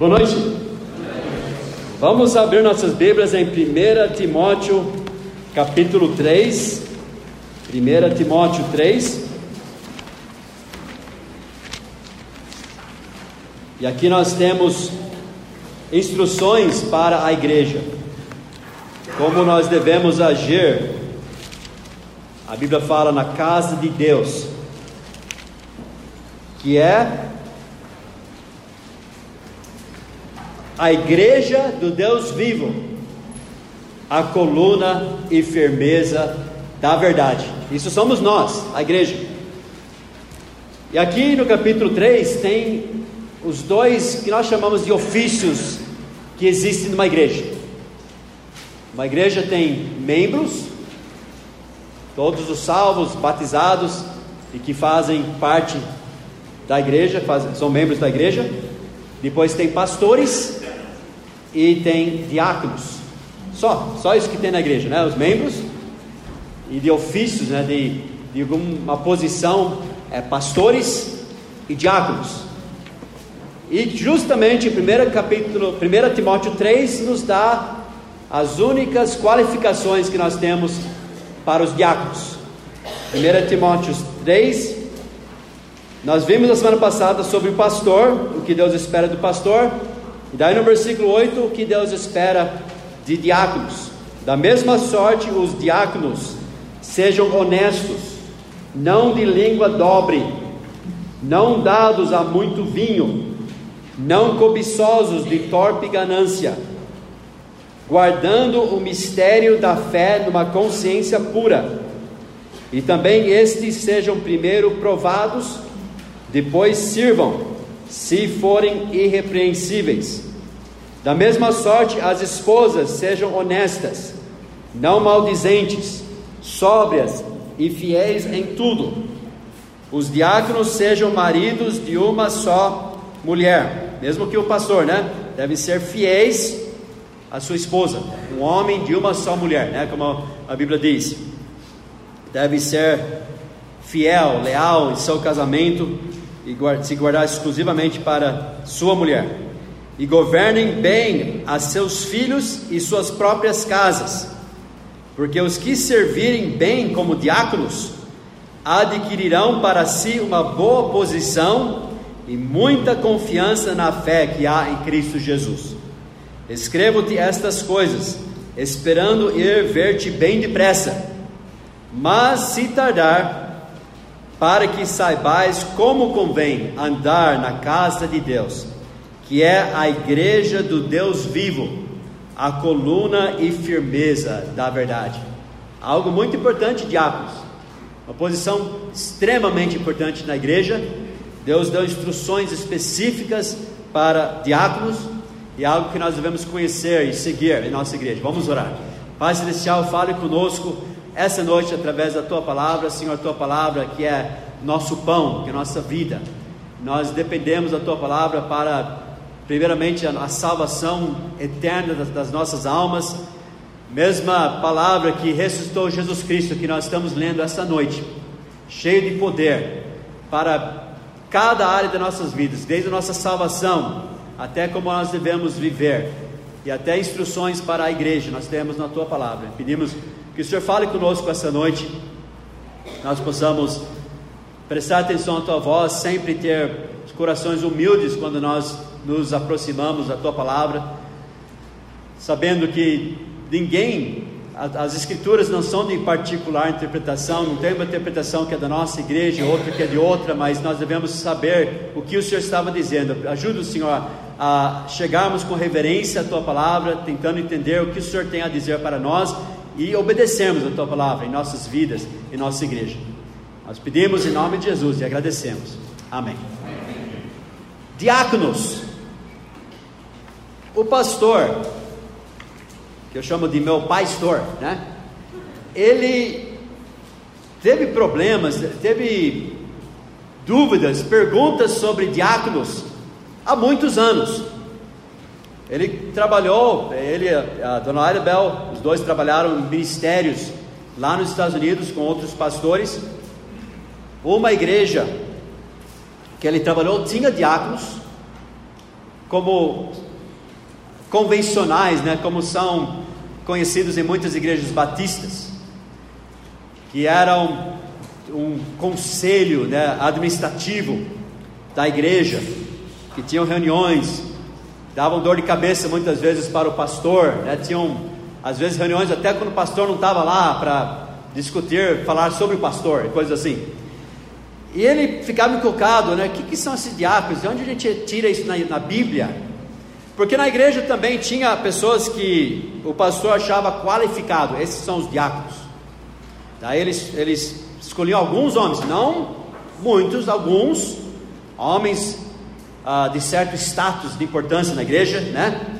Boa noite. Vamos abrir nossas Bíblias em 1 Timóteo, capítulo 3. 1 Timóteo 3. E aqui nós temos instruções para a igreja. Como nós devemos agir. A Bíblia fala na casa de Deus, que é a igreja do Deus vivo, a coluna e firmeza da verdade. Isso somos nós, a igreja. E aqui no capítulo 3 tem os dois que nós chamamos de ofícios que existem numa igreja. Uma igreja tem membros, todos os salvos, batizados e que fazem parte da igreja, são membros da igreja. Depois tem pastores e tem diáconos. Só, só isso que tem na igreja, né? Os membros e de ofícios, né? De, de alguma posição, é, pastores e diáconos. E justamente em 1 capítulo, 1 Timóteo 3 nos dá as únicas qualificações que nós temos para os diáconos. 1 Timóteo 3, nós vimos na semana passada sobre o pastor, o que Deus espera do pastor, e daí no versículo 8, o que Deus espera de diáconos? Da mesma sorte, os diáconos sejam honestos, não de língua dobre, não dados a muito vinho, não cobiçosos de torpe ganância, guardando o mistério da fé numa consciência pura. E também estes sejam primeiro provados, depois sirvam se forem irrepreensíveis. Da mesma sorte, as esposas sejam honestas, não maldizentes, sóbrias e fiéis em tudo. Os diáconos sejam maridos de uma só mulher, mesmo que o pastor, né? Devem ser fiéis à sua esposa, um homem de uma só mulher, né? Como a Bíblia diz. Deve ser fiel, leal em seu casamento e se guardar exclusivamente para sua mulher, e governem bem a seus filhos e suas próprias casas, porque os que servirem bem como diáconos adquirirão para si uma boa posição e muita confiança na fé que há em Cristo Jesus. Escrevo-te estas coisas, esperando ir ver-te bem depressa, mas se tardar, para que saibais como convém andar na casa de Deus, que é a igreja do Deus vivo, a coluna e firmeza da verdade. Algo muito importante, diáconos, uma posição extremamente importante na igreja. Deus deu instruções específicas para diáconos e algo que nós devemos conhecer e seguir em nossa igreja. Vamos orar. Pai Celestial, fale conosco essa noite através da tua palavra, Senhor, a tua palavra que é nosso pão, que é nossa vida. Nós dependemos da tua palavra para, primeiramente, a, salvação eterna das nossas almas. Mesma palavra que ressuscitou Jesus Cristo, que nós estamos lendo essa noite, cheio de poder para cada área das nossas vidas, desde a nossa salvação até como nós devemos viver e até instruções para a igreja, nós temos na tua palavra. Pedimos que o Senhor fale conosco essa noite, nós possamos prestar atenção à tua voz, sempre ter os corações humildes quando nós nos aproximamos da tua palavra, sabendo que ninguém, as escrituras não são de particular interpretação, não tem uma interpretação que é da nossa igreja, outra que é de outra, mas nós devemos saber o que o Senhor estava dizendo. Ajuda o Senhor a chegarmos com reverência à tua palavra, tentando entender o que o Senhor tem a dizer para nós e obedecemos a tua palavra em nossas vidas, em nossa igreja. Nós pedimos em nome de Jesus e agradecemos. Amém. Diáconos. O pastor, que eu chamo de meu pastor, né? Ele teve problemas, teve dúvidas, perguntas sobre diáconos há muitos anos. Ele trabalhou, ele e a dona Arabel, os dois trabalharam em ministérios lá nos Estados Unidos com outros pastores. Uma igreja que ele trabalhou tinha diáconos, como convencionais, né, como são conhecidos em muitas igrejas batistas, que eram um conselho né, administrativo da igreja, que tinham reuniões, davam dor de cabeça muitas vezes para o pastor, né, tinham às vezes reuniões até quando o pastor não estava lá para discutir, falar sobre o pastor, coisas assim. E ele ficava encucado, né? O que, que são esses diáconos? De onde a gente tira isso na, na Bíblia? Porque na igreja também tinha pessoas que o pastor achava qualificado, esses são os diáconos. Daí eles, eles escolhiam alguns homens, não muitos, alguns homens ah, de certo status de importância na igreja, né?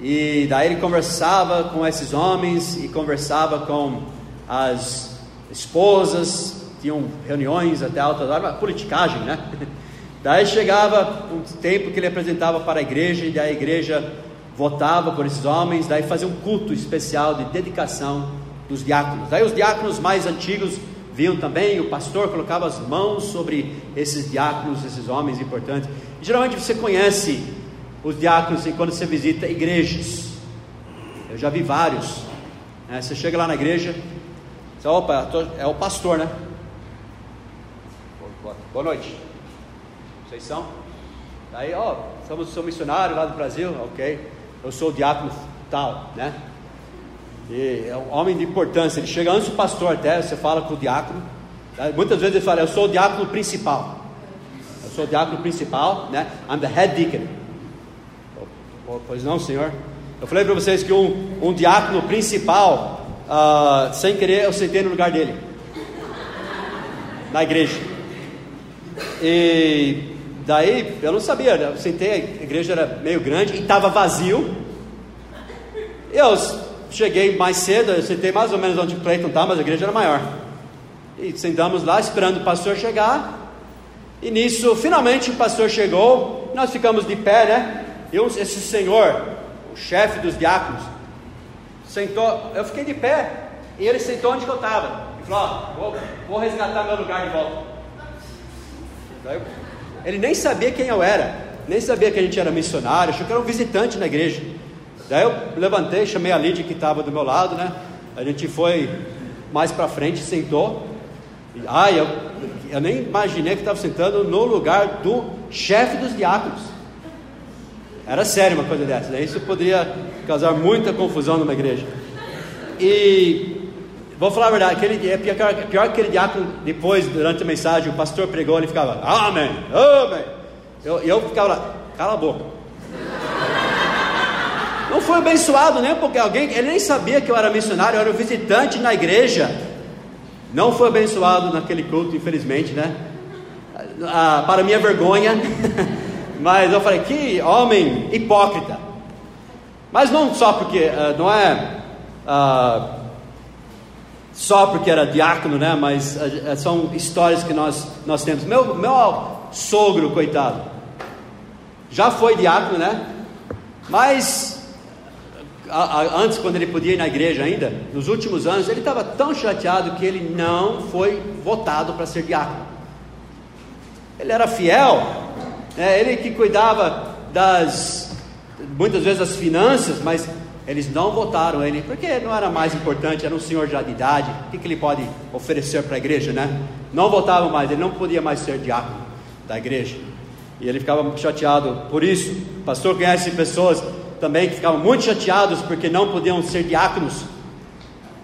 E daí ele conversava com esses homens e conversava com as esposas, tinham reuniões até alta hora, politicagem, né? Daí chegava um tempo que ele apresentava para a igreja e daí a igreja votava por esses homens, daí fazia um culto especial de dedicação dos diáconos. Daí os diáconos mais antigos vinham também, o pastor colocava as mãos sobre esses diáconos, esses homens importantes. E, geralmente você conhece os diáconos quando você visita igrejas. Eu já vi vários. Né? Você chega lá na igreja, você, opa, é o pastor, né? Boa noite. Vocês são? Daí, ó, somos, sou missionário lá do Brasil, ok. Eu sou o diácono tal, né? E é um homem de importância. Ele chega antes do pastor até, você fala com o diácono. Muitas vezes ele fala, eu sou o diácono principal. Eu sou o diácono principal, né? I'm the head deacon. Pois não, senhor. Eu falei para vocês que um, um diácono principal, uh, sem querer, eu sentei no lugar dele. Na igreja. E daí, eu não sabia, eu sentei, a igreja era meio grande e estava vazio. Eu cheguei mais cedo, eu sentei mais ou menos onde o Clayton está, mas a igreja era maior. E sentamos lá esperando o pastor chegar. E nisso, finalmente o pastor chegou, nós ficamos de pé, né? E esse senhor, o chefe dos diáconos, sentou, eu fiquei de pé, e ele sentou onde eu estava. E falou: oh, vou, vou resgatar meu lugar de volta. Ele nem sabia quem eu era, nem sabia que a gente era missionário, achou que era um visitante na igreja. Daí eu levantei, chamei a Lídia que estava do meu lado, né? A gente foi mais para frente, sentou. E, ai, eu, eu nem imaginei que estava sentando no lugar do chefe dos diáconos. Era sério uma coisa dessa, Isso poderia causar muita confusão numa igreja. E Vou falar a verdade, aquele, é pior, pior que aquele diácono, depois, durante a mensagem, o pastor pregou, ele ficava, Amém, Amém. Eu, eu ficava lá, cala a boca. Não foi abençoado nem porque alguém, ele nem sabia que eu era missionário, eu era visitante na igreja. Não foi abençoado naquele culto, infelizmente, né? Ah, para minha vergonha. Mas eu falei, que homem hipócrita. Mas não só porque, ah, não é. Ah, só porque era diácono, né? Mas uh, são histórias que nós, nós temos. Meu, meu sogro, coitado, já foi diácono, né? Mas a, a, antes, quando ele podia ir na igreja ainda, nos últimos anos, ele estava tão chateado que ele não foi votado para ser diácono. Ele era fiel, né? ele que cuidava das, muitas vezes das finanças, mas eles não votaram ele, porque não era mais importante, era um senhor já de idade, o que, que ele pode oferecer para a igreja, né? Não votavam mais, ele não podia mais ser diácono da igreja. E ele ficava chateado por isso. O pastor conhece pessoas também que ficavam muito chateados porque não podiam ser diáconos.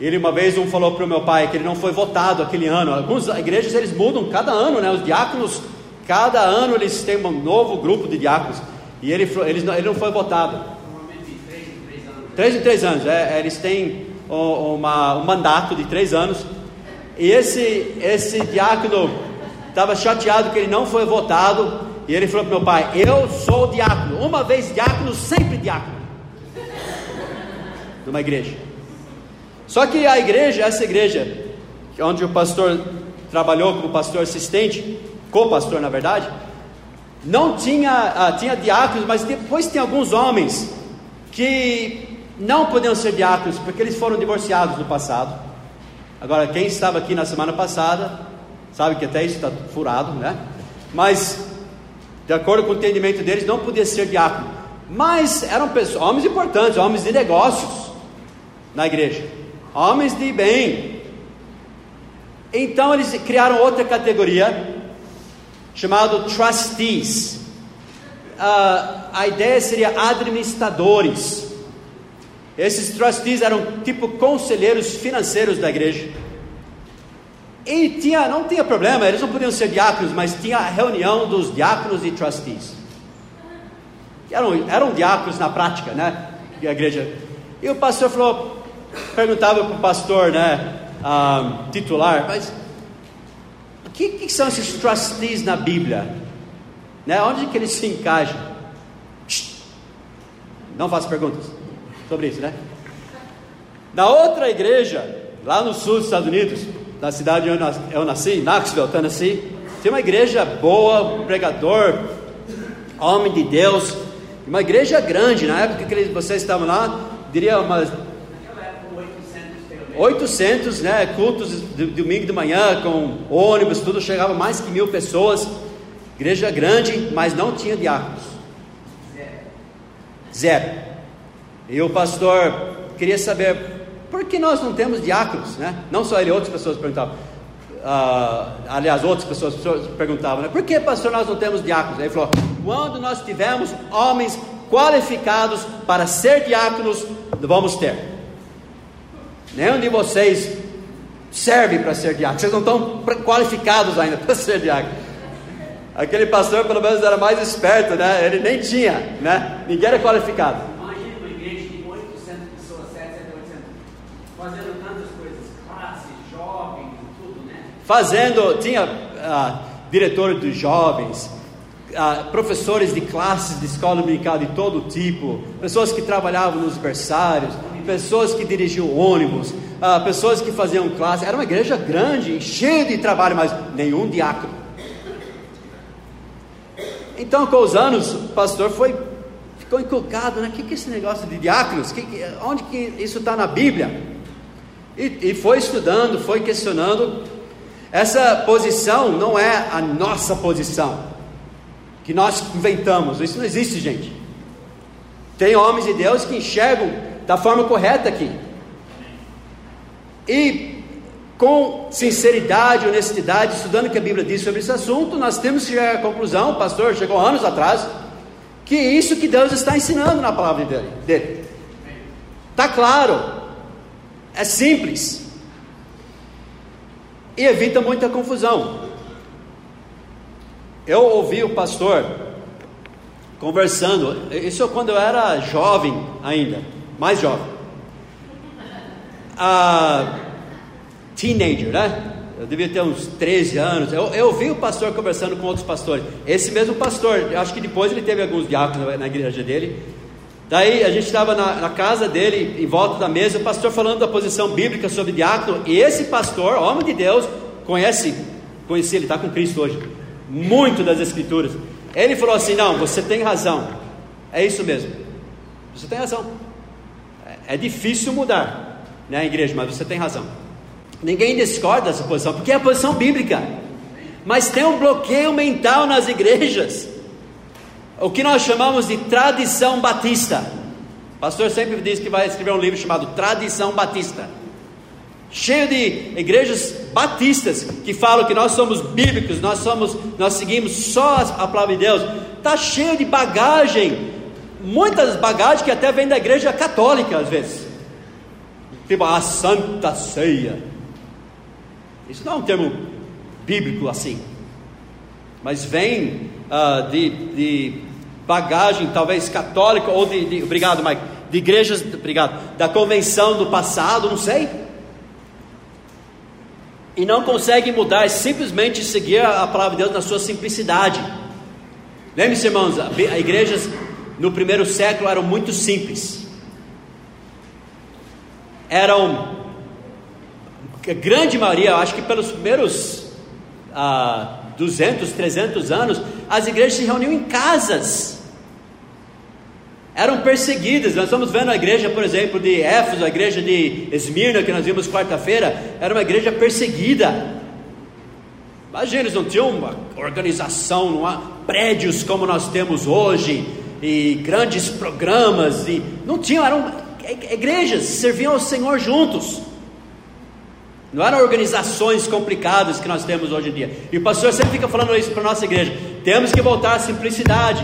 Ele uma vez um falou para o meu pai que ele não foi votado aquele ano. Algumas igrejas eles mudam cada ano, né? Os diáconos, cada ano eles têm um novo grupo de diáconos. E ele, ele, ele não foi votado. Três em três anos. É, é eles têm uma, um mandato de três anos. E esse, esse diácono estava chateado que ele não foi votado. E ele falou para meu pai: Eu sou diácono. Uma vez diácono, sempre diácono. Numa igreja. Só que a igreja, essa igreja, onde o pastor trabalhou como pastor assistente, co-pastor na verdade, não tinha, uh, tinha diáconos, mas depois tem alguns homens que não podiam ser diáconos porque eles foram divorciados no passado. Agora, quem estava aqui na semana passada, sabe que até isso está furado, né? Mas, de acordo com o entendimento deles, não podia ser diácono. Mas eram pessoas, homens importantes, homens de negócios na igreja, homens de bem. Então eles criaram outra categoria chamado trustees. Uh, a ideia seria administradores. Esses trustees eram tipo conselheiros financeiros da igreja. E tinha, não tinha problema, eles não podiam ser diáconos, mas tinha a reunião dos diáconos e trustees. Eram, eram diáconos na prática, né? A igreja. E o pastor falou, perguntava para o pastor, né? Um, titular, mas que, que, são esses trustees na Bíblia? Né? Onde que eles se encaixam? Não faço perguntas sobre isso, né? Na outra igreja, lá no sul dos Estados Unidos, na cidade onde eu nasci, Knoxville, Tennessee, tem uma igreja boa, pregador, homem de Deus, uma igreja grande, na época que vocês estavam lá, diria umas 800 né, cultos de domingo de manhã, com ônibus, tudo, chegava mais que mil pessoas. Igreja grande, mas não tinha diáconos. Zero. E o pastor queria saber por que nós não temos diáconos, né? Não só ele, outras pessoas perguntavam. Uh, aliás, outras pessoas, perguntavam, né? Por que, pastor, nós não temos diáconos? Aí ele falou: quando nós tivermos homens qualificados para ser diáconos, vamos ter. Nenhum de vocês serve para ser diácono, vocês não estão qualificados ainda para ser diácono. Aquele pastor, pelo menos, era mais esperto, né? Ele nem tinha, né? Ninguém era qualificado. fazendo, tinha ah, diretor dos jovens, ah, professores de classes de escola dominical de todo tipo, pessoas que trabalhavam nos berçários, pessoas que dirigiam ônibus, ah, pessoas que faziam classe. Era uma igreja grande, cheia de trabalho, mas nenhum diácono. Então, com os anos, o pastor foi ficou inculcado, né? O que, que é esse negócio de diáconos? Que, que, onde que isso está na Bíblia? E, e foi estudando, foi questionando, essa posição não é a nossa posição, que nós inventamos, isso não existe, gente. Tem homens de Deus que enxergam da forma correta aqui. E com sinceridade, honestidade, estudando o que a Bíblia diz sobre esse assunto, nós temos que chegar à conclusão, pastor chegou anos atrás, que isso que Deus está ensinando na palavra dele. Está claro, é simples e evita muita confusão. Eu ouvi o pastor conversando, isso quando eu era jovem ainda, mais jovem, ah, teenager, né? Eu devia ter uns 13 anos. Eu, eu ouvi o pastor conversando com outros pastores. Esse mesmo pastor, acho que depois ele teve alguns diáconos na igreja dele. Daí a gente estava na, na, casa dele, em volta da mesa, o pastor falando da posição bíblica sobre diácono, e esse pastor, homem de Deus, conhece, conheci, ele está com Cristo hoje, muito das Escrituras. Ele falou assim: Não, você tem razão, é isso mesmo, você tem razão. É, difícil mudar, né, igreja, mas você tem razão. Ninguém discorda dessa posição, porque é a posição bíblica, mas tem um bloqueio mental nas igrejas o que nós chamamos de tradição batista. O pastor sempre diz que vai escrever um livro chamado Tradição Batista. Cheio de igrejas batistas que falam que nós somos bíblicos, nós somos, nós seguimos só a palavra de Deus. Está cheio de bagagem, muitas bagagens que até vem da igreja católica às vezes. Tipo a Santa Ceia. Isso não é um termo bíblico assim, mas vem uh, de, de bagagem, talvez católica, ou de, de, obrigado, Mike, de igrejas, obrigado, da convenção do passado, não sei. E não consegue mudar, é simplesmente seguir a palavra de Deus na sua simplicidade. Lembre-se, irmãos, as igrejas no primeiro século eram muito simples. Eram, a grande maioria, eu acho que pelos primeiros ah, 200, 300 anos, as igrejas se reuniam em casas. Eram perseguidas. Nós estamos vendo a igreja, por exemplo, de Éfeso, a igreja de Esmirna, que nós vimos quarta-feira, era uma igreja perseguida. Imagina, eles não tinham uma organização, não há prédios como nós temos hoje, e grandes programas, e não tinham, eram igrejas, serviam ao Senhor juntos. Não eram organizações complicadas que nós temos hoje em dia. E o pastor sempre fica falando isso para a nossa igreja. Temos que voltar à simplicidade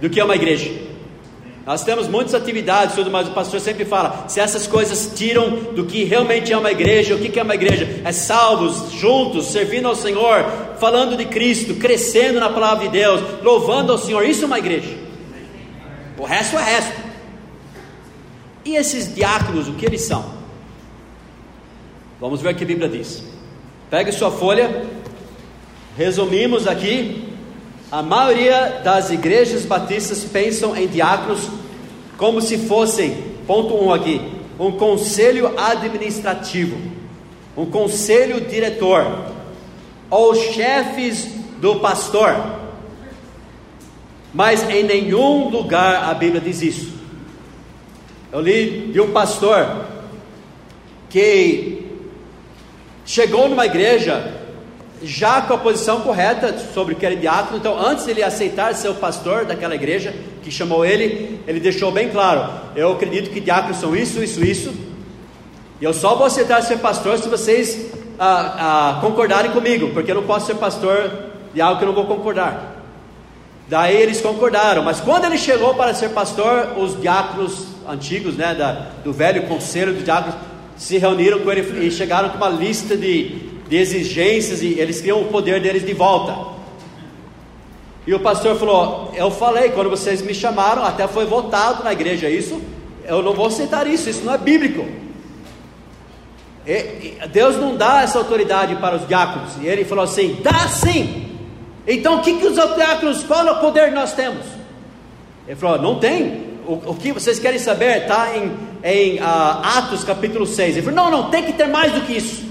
do que é uma igreja. Nós temos muitas atividades, tudo, mas o pastor sempre fala: se essas coisas tiram do que realmente é uma igreja, o que é uma igreja? É salvos, juntos, servindo ao Senhor, falando de Cristo, crescendo na palavra de Deus, louvando ao Senhor. Isso é uma igreja. O resto é resto. E esses diáconos, o que eles são? Vamos ver o que a Bíblia diz. Pegue sua folha, resumimos aqui a maioria das igrejas batistas pensam em diáconos como se fossem, ponto 1 um aqui, um conselho administrativo, um conselho diretor, ou chefes do pastor. Mas em nenhum lugar a Bíblia diz isso. Eu li de um pastor que chegou numa igreja já com a posição correta sobre o que era diácono. Então, antes de ele aceitar ser o pastor daquela igreja que chamou ele, ele deixou bem claro: Eu acredito que diáconos são isso, isso, isso. E eu só vou aceitar ser pastor se vocês ah, ah, concordarem comigo, porque eu não posso ser pastor de algo que eu não vou concordar. Daí eles concordaram, mas quando ele chegou para ser pastor, os diáconos antigos, né, da, do velho conselho dos diáconos, se reuniram com ele e chegaram com uma lista de de exigências e eles queriam o poder deles de volta. E o pastor falou: Eu falei, quando vocês me chamaram, até foi votado na igreja isso, eu não vou aceitar isso, isso não é bíblico. E, e, Deus não dá essa autoridade para os diáconos. E ele falou assim: dá sim. Então o que, que os diáconos, é o poder nós temos? Ele falou: não tem. O, o que vocês querem saber está em, em uh, Atos capítulo 6. Ele falou: não, não, tem que ter mais do que isso.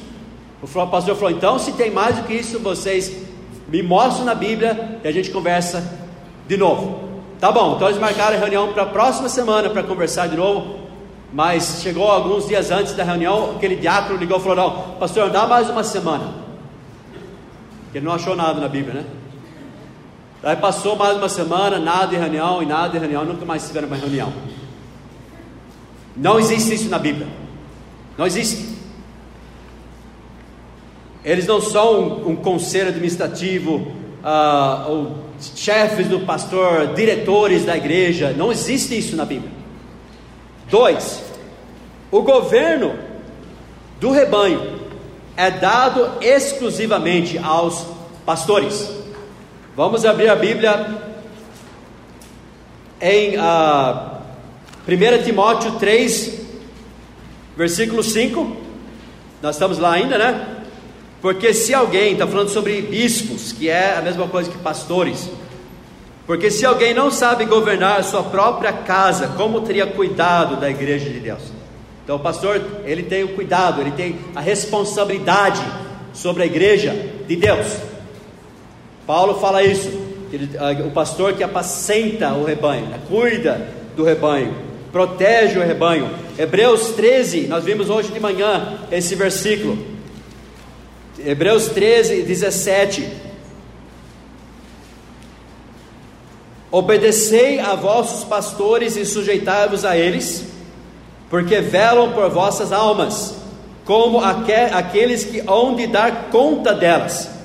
O pastor falou: então, se tem mais do que isso, vocês me mostram na Bíblia e a gente conversa de novo. Tá bom, então eles marcaram a reunião para a próxima semana para conversar de novo. Mas chegou alguns dias antes da reunião, aquele diácono ligou e falou: Não, pastor, dá mais uma semana. Ele não achou nada na Bíblia, né? Aí passou mais uma semana, nada de reunião e nada de reunião, nunca mais tiveram uma reunião. Não existe isso na Bíblia. Não existe. Eles não são um, um conselho administrativo, uh, ou chefes do pastor, diretores da igreja. Não existe isso na Bíblia. Dois, o governo do rebanho é dado exclusivamente aos pastores. Vamos abrir a Bíblia em uh, ah, 1 Timóteo 3, versículo 5. Nós estamos lá ainda, né? Porque se alguém, está falando sobre bispos, que é a mesma coisa que pastores, porque se alguém não sabe governar a sua própria casa, como teria cuidado da igreja de Deus? Então o pastor, ele tem o cuidado, ele tem a responsabilidade sobre a igreja de Deus. Paulo fala isso, ele, o pastor que apacenta o rebanho, né, cuida do rebanho, protege o rebanho. Hebreus 13, nós vimos hoje de manhã esse versículo. Hebreus 13, 17. Obedecei a vossos pastores e sujeitai-vos a eles, porque velam por vossas almas, como aqueles que hão de dar conta delas,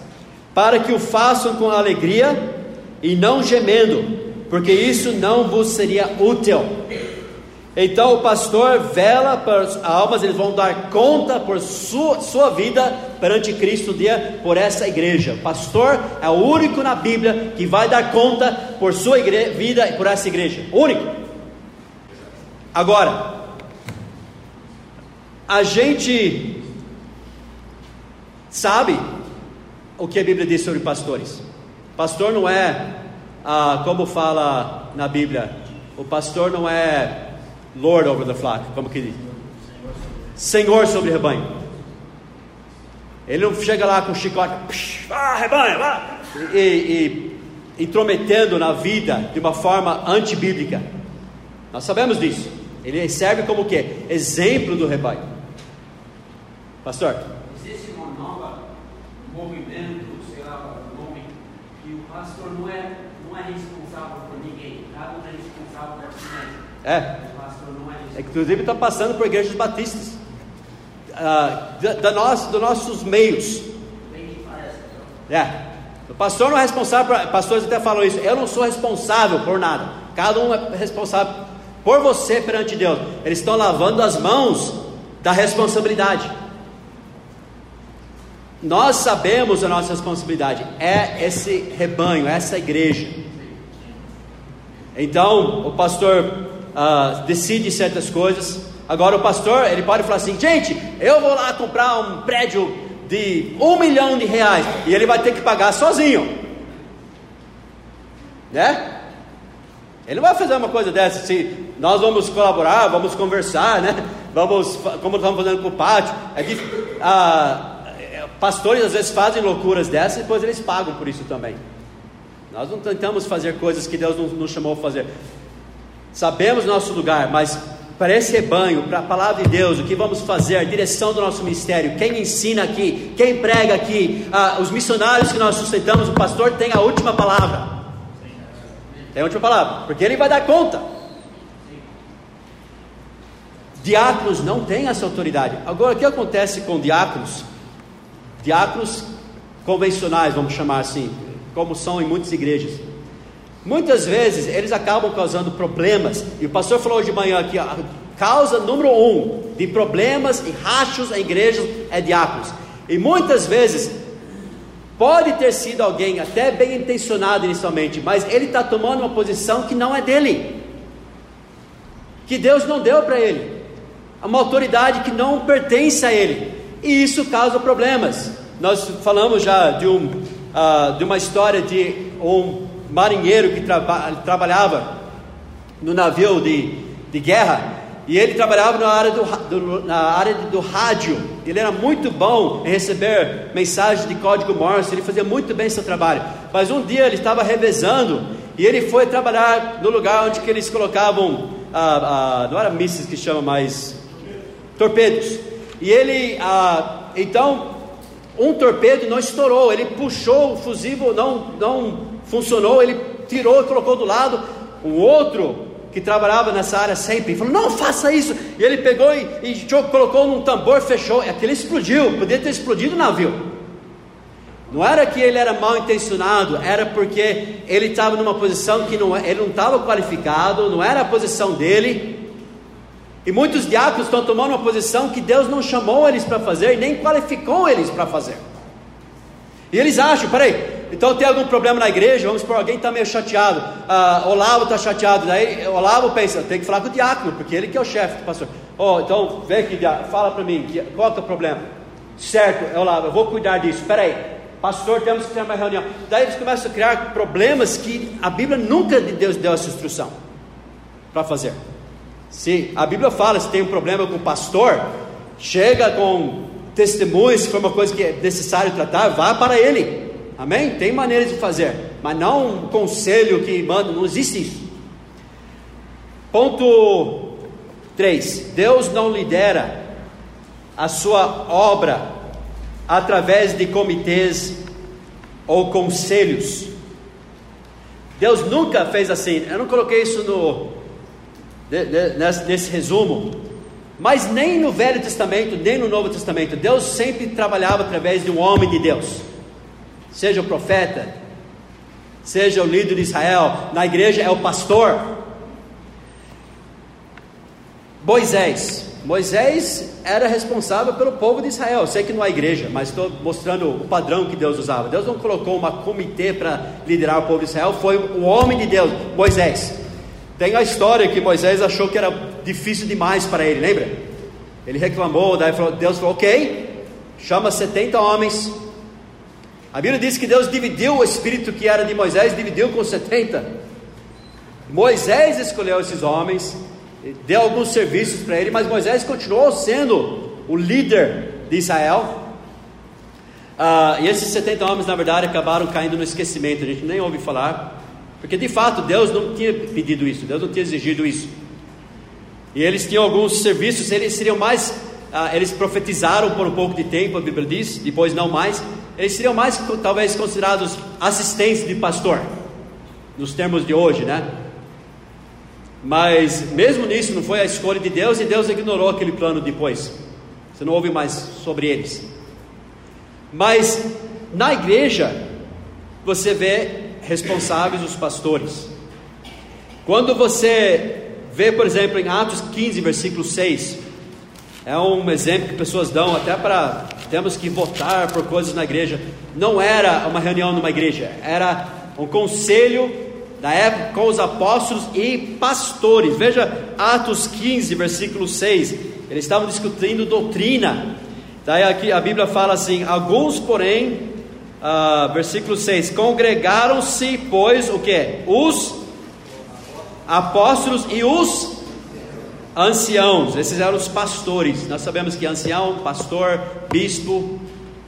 para que o façam com alegria e não gemendo, porque isso não vos seria útil. Então o pastor vela para as almas, eles vão dar conta por sua, sua vida perante Cristo dia por essa igreja. O pastor é o único na Bíblia que vai dar conta por sua vida e por essa igreja. único. Agora, a gente sabe o que a Bíblia diz sobre pastores. Pastor não é, ah, como fala na Bíblia, o pastor não é Lord over the flock, como que diz? Senhor sobre rebanho. Ele não chega lá com chicote, ah, rebanho, lá, e, e intrometendo na vida de uma forma antibíblica. Nós sabemos disso. Ele serve como o quê? Exemplo do rebanho. Pastor? Existe uma nova movimento, sei lá, nome, que o pastor não é, não é responsável por ninguém. Cada É. é inclusive está passando por igrejas batistas. Ah, da, da nós, dos nossos meios. É. O pastor não é responsável, por, pastores até falam isso. Eu não sou responsável por nada. Cada um é responsável por você perante Deus. Eles estão lavando as mãos da responsabilidade. Nós sabemos a nossa responsabilidade, é esse rebanho, essa igreja. Então, o pastor uh, decide certas coisas. Agora, o pastor, ele pode falar assim: gente, eu vou lá comprar um prédio de um milhão de reais e ele vai ter que pagar sozinho, né? Ele não vai fazer uma coisa dessa assim. Nós vamos colaborar, vamos conversar, né? Vamos, como estamos fazendo com o pátio. É que, ah, Pastores às vezes fazem loucuras dessas e depois eles pagam por isso também. Nós não tentamos fazer coisas que Deus nos chamou a fazer. Sabemos nosso lugar, mas para esse rebanho, para a palavra de Deus, o que vamos fazer, a direção do nosso ministério, quem ensina aqui, quem prega aqui, ah, os missionários que nós sustentamos, o pastor tem a última palavra. Tem a última palavra, porque ele vai dar conta. Diáconos não têm essa autoridade. Agora, o que acontece com diáconos? Diáconos convencionais, vamos chamar assim, como são em muitas igrejas. Muitas vezes eles acabam causando problemas, e o pastor falou hoje de manhã aqui, a causa número um de problemas e rachos em igrejas é diáconos. E muitas vezes pode ter sido alguém até bem intencionado inicialmente, mas ele está tomando uma posição que não é dele, que Deus não deu para ele, uma autoridade que não pertence a ele e isso causa problemas. Nós falamos já de, um, uh, de uma história de um marinheiro que traba trabalhava no navio de, de guerra e ele trabalhava na área do, do, na área do rádio. Ele era muito bom em receber mensagens de código Morse. Ele fazia muito bem seu trabalho. Mas um dia ele estava revezando e ele foi trabalhar no lugar onde que eles colocavam, ah, ah, não era mísseis que chama, mas torpedos. E ele, ah, então, um torpedo não estourou, ele puxou o fusível, não, não funcionou, ele tirou e colocou do lado. O outro que trabalhava nessa área sempre falou: Não faça isso. E ele pegou e, e colocou num tambor, fechou. Aquele explodiu, podia ter explodido o navio. Não era que ele era mal intencionado, era porque ele estava numa posição que não, ele não estava qualificado, não era a posição dele. E muitos diáconos estão tomando uma posição que Deus não chamou eles para fazer e nem qualificou eles para fazer. E eles acham, peraí, então tem algum problema na igreja, vamos por alguém está meio chateado. Ah, Olavo está chateado, daí Olavo pensa, tem que falar com o diácono, porque ele que é o chefe do pastor. Oh, então vem aqui, fala para mim, qual é o problema? Certo, Olavo, eu vou cuidar disso. Peraí, pastor, temos que ter uma reunião. Daí eles começam a criar problemas que a Bíblia nunca de Deus deu essa instrução para fazer. Se a Bíblia fala, se tem um problema com o pastor, chega com testemunhos, se for uma coisa que é necessário tratar, vá para ele. Amém? Tem maneiras de fazer, mas não um conselho que manda, não existe isso. Ponto 3. Deus não lidera a sua obra através de comitês ou conselhos. Deus nunca fez assim. Eu não coloquei isso no, nesse, resumo. Mas nem no Velho Testamento, nem no Novo Testamento, Deus sempre trabalhava através de um homem de Deus, seja o profeta, seja o líder de Israel, na igreja é o pastor. Moisés, Moisés era responsável pelo povo de Israel. Sei que não é igreja, mas estou mostrando o padrão que Deus usava. Deus não colocou uma comitê para liderar o povo de Israel, foi o homem de Deus, Moisés. Tem a história que Moisés achou que era difícil demais para ele, lembra? Ele reclamou, daí Deus falou: Ok, chama 70 homens. A Bíblia diz que Deus dividiu o espírito que era de Moisés, dividiu com 70. Moisés escolheu esses homens, deu alguns serviços para ele, mas Moisés continuou sendo o líder de Israel. Uh, e esses 70 homens, na verdade, acabaram caindo no esquecimento, a gente nem ouve falar. Porque de fato Deus não tinha pedido isso, Deus não tinha exigido isso. E eles tinham alguns serviços, eles seriam mais, ah, eles profetizaram por um pouco de tempo, a Bíblia diz, depois não mais. Eles seriam mais talvez considerados assistentes de pastor, nos termos de hoje, né? Mas mesmo nisso não foi a escolha de Deus e Deus ignorou aquele plano depois. Você não ouve mais sobre eles. Mas na igreja você vê responsáveis os pastores. Quando você vê, por exemplo, em Atos 15, versículo 6, é um exemplo que pessoas dão até para temos que votar por coisas na igreja. Não era uma reunião numa igreja, era um conselho da época com os apóstolos e pastores. Veja Atos 15, versículo 6. Eles estavam discutindo doutrina. Daí aqui a Bíblia fala assim: alguns, porém, uh, versículo 6, congregaram-se, pois, o que? Os apóstolos e os anciãos, esses eram os pastores. Nós sabemos que ancião, pastor, bispo,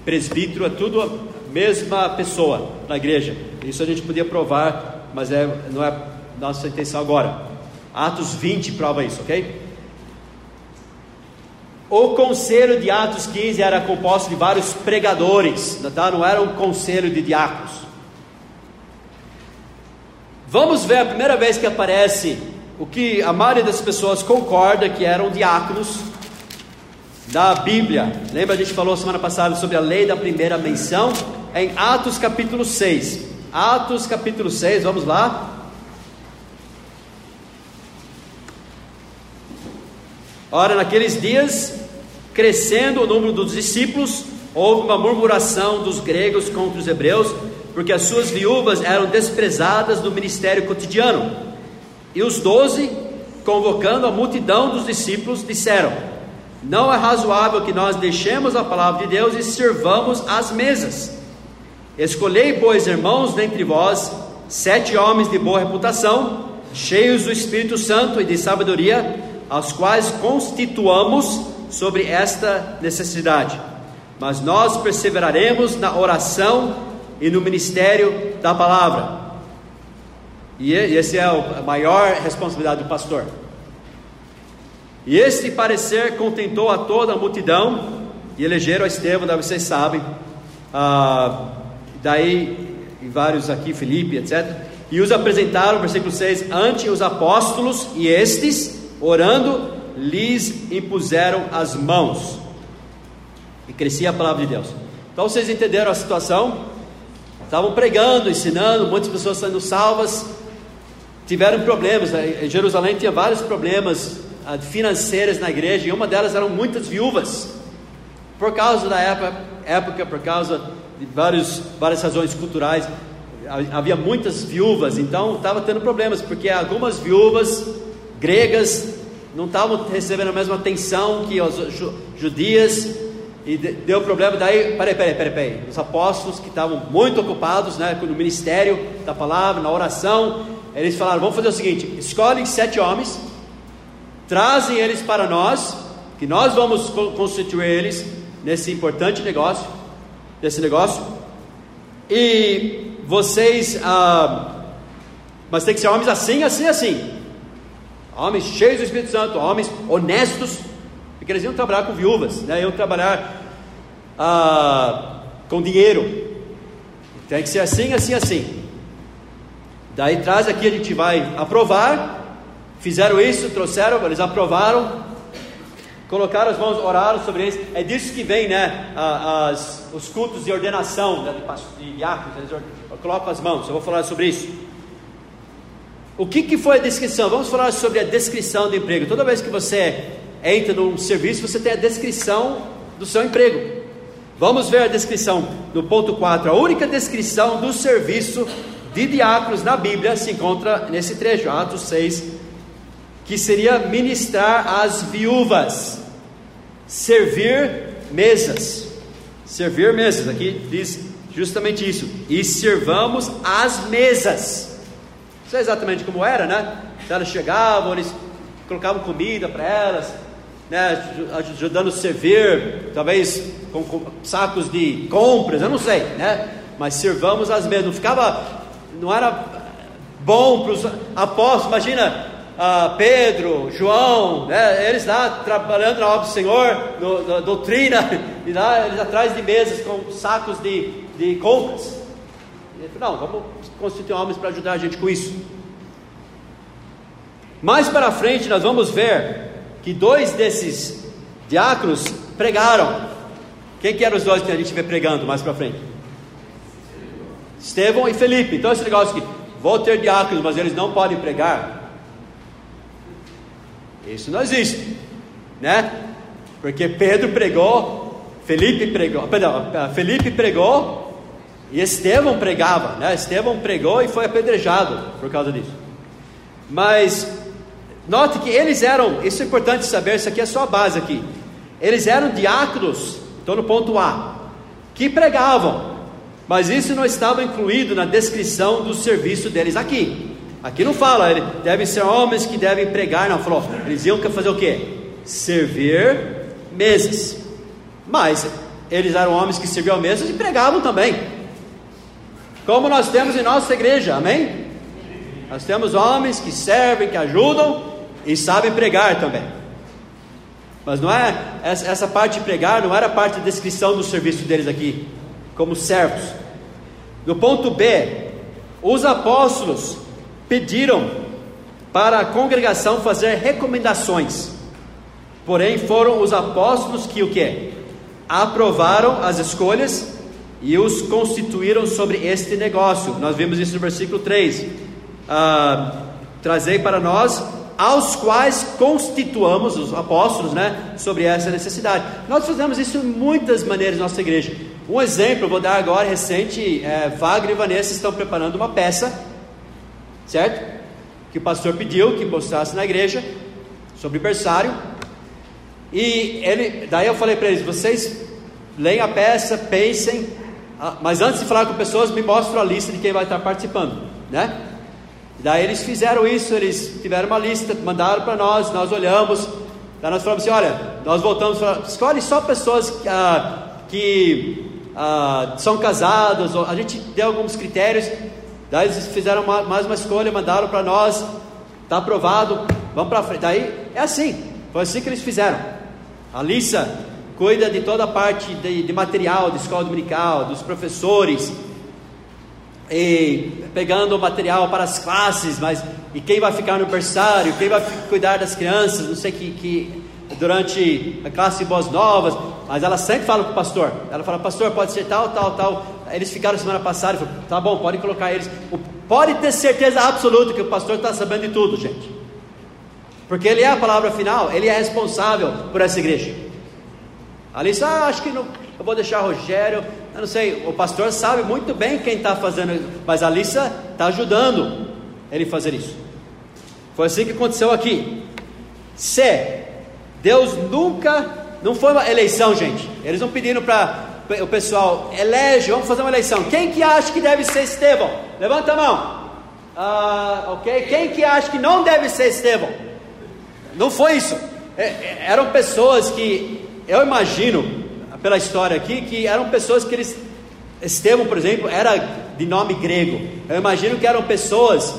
presbítero, é tudo a mesma pessoa na igreja. Isso a gente podia provar, mas é, não é nossa intenção agora. Atos 20 prova isso, ok? O conselho de Atos 15 era composto de vários pregadores, tá? não era um conselho de diáconos. Vamos ver a primeira vez que aparece o que a maioria das pessoas concorda que eram diáconos da Bíblia. Lembra a gente falou semana passada sobre a lei da primeira menção? Em Atos capítulo 6. Atos capítulo 6, vamos lá. Ora, naqueles dias, crescendo o número dos discípulos, houve uma murmuração dos gregos contra os hebreus, porque as suas viúvas eram desprezadas no ministério cotidiano. E os doze, convocando a multidão dos discípulos, disseram: Não é razoável que nós deixemos a palavra de Deus e sirvamos as mesas. Escolhei, pois, irmãos, dentre vós, sete homens de boa reputação, cheios do Espírito Santo e de sabedoria, aos quais constituamos sobre esta necessidade. Mas nós perseveraremos na oração e no ministério da palavra. E esse é a maior responsabilidade do pastor. E este parecer contentou a toda a multidão e elegeram a Estevão, daí vocês sabem. Ah, daí, vários aqui, Felipe, etc. E os apresentaram, versículo 6, ante os apóstolos, e estes orando, lhes impuseram as mãos. E crescia a palavra de Deus. Então vocês entenderam a situação? Estavam pregando, ensinando, muitas pessoas sendo salvas. Tiveram problemas. Né? Em Jerusalém tinha vários problemas ah, financeiros na igreja, e uma delas eram muitas viúvas. Por causa da época, época por causa de vários, várias razões culturais, havia muitas viúvas, então estava tendo problemas, porque algumas viúvas gregas não estavam recebendo a mesma atenção que as judias, e deu problema. Daí, peraí, peraí, peraí, peraí. Os apóstolos que estavam muito ocupados né, no ministério da palavra, na oração, eles falaram: vamos fazer o seguinte: escolhem sete homens, trazem eles para nós, que nós vamos constituir eles nesse importante negócio, desse negócio, e vocês, ah, mas tem que ser homens assim, assim, assim homens cheios do Espírito Santo, homens honestos, porque eles iam trabalhar com viúvas, né? iam trabalhar ah, com dinheiro. Tem que ser assim, assim, assim. Daí traz aqui, a gente vai aprovar. Fizeram isso, trouxeram, eles aprovaram, colocaram as mãos, oraram sobre eles. É disso que vem, né? As, os cultos de ordenação né, de, de diáconos. Eles colocam as mãos. Eu vou falar sobre isso. O que, que foi a descrição? Vamos falar sobre a descrição do emprego. Toda vez que você entra num serviço, você tem a descrição do seu emprego. Vamos ver a descrição no ponto 4. A única descrição do serviço de diáconos na Bíblia se encontra nesse trecho, Atos 6, que seria ministrar às viúvas, servir mesas. Servir mesas, aqui diz justamente isso. E servamos as mesas. Não sei exatamente como era, né? Elas chegavam, eles colocavam comida para elas, né? ajudando a servir, talvez com, com, sacos de compras, eu não sei, né? Mas servamos as mesmas. Não ficava, não era bom para os apóstolos, imagina uh, Pedro, João, né? eles lá trabalhando na obra do Senhor, no, na doutrina, e lá eles atrás de mesas com sacos de, de compras. Não, vamos constituir homens para ajudar a gente com isso. Mais para frente nós vamos ver que dois desses diáconos pregaram. Quem que eram os dois que a gente vê pregando mais para frente? Estevão e Felipe. Então esse negócio que vou ter diáconos, mas eles não podem pregar. Isso não existe, né? Porque Pedro pregou, Felipe pregou, perdão, Felipe pregou e Estevão pregava, né? Estevão pregou e foi apedrejado por causa disso. Mas note que eles eram, isso é importante saber, isso aqui é só a base aqui. Eles eram diáconos, estou no ponto A, que pregavam, mas isso não estava incluído na descrição do serviço deles aqui. Aqui não fala, ele devem ser homens que devem pregar, não, falou, eles iam fazer o quê? Servir mesas. Mas eles eram homens que serviam mesas e pregavam também. Como nós temos em nossa igreja, amém? Nós temos homens que servem, que ajudam e sabem pregar também. Mas não é essa parte de pregar não era parte da descrição do serviço deles aqui, como servos. No ponto B, os apóstolos pediram para a congregação fazer recomendações. Porém, foram os apóstolos que o que? Aprovaram as escolhas e os constituíram sobre este negócio. Nós vimos isso no versículo 3. Ah, trazei para nós aos quais constituamos os apóstolos, né, sobre essa necessidade. Nós fazemos isso de muitas maneiras na nossa igreja. Um exemplo, vou dar agora recente, é, Wagner e Vanessa estão preparando uma peça, certo? Que o pastor pediu que mostrasse na igreja sobre berçário. E ele, daí eu falei para eles, vocês leem a peça, pensem, mas antes de falar com pessoas, me mostram a lista de quem vai estar participando, né? Daí eles fizeram isso, eles tiveram uma lista, mandaram para nós, nós olhamos, daí nós falamos assim: olha, nós voltamos, falamos, escolhe só pessoas ah, que ah, são casadas, a gente deu alguns critérios, daí eles fizeram uma, mais uma escolha, mandaram para nós, está aprovado, vamos para frente. Daí é assim, foi assim que eles fizeram. A Lissa cuida de toda a parte de, de material, de escola dominical, dos professores e pegando o material para as classes, mas e quem vai ficar no berçário, quem vai cuidar das crianças, não sei que, que durante a classe boas novas, mas ela sempre fala com o pastor. Ela fala, pastor, pode ser tal, tal, tal. Eles ficaram semana passada falou, tá bom, pode colocar eles. Pode ter certeza absoluta que o pastor está sabendo de tudo, gente. Porque ele é a palavra final, ele é responsável por essa igreja. Ali ah, acho que não, eu vou deixar Rogério, eu não sei, o pastor sabe muito bem quem está fazendo, mas a Alissa está ajudando ele fazer isso. Foi assim que aconteceu aqui. C. Deus nunca, não foi uma eleição, gente. Eles não pediram para o pessoal, elege, vamos fazer uma eleição. Quem que acha que deve ser Estevão? Levanta a mão. Ah, ok? Quem que acha que não deve ser Estevão? Não foi isso. É, é eram pessoas que, eu imagino, pela história aqui, que eram pessoas que eles. Estevão, por exemplo, era de nome grego. Eu imagino que eram pessoas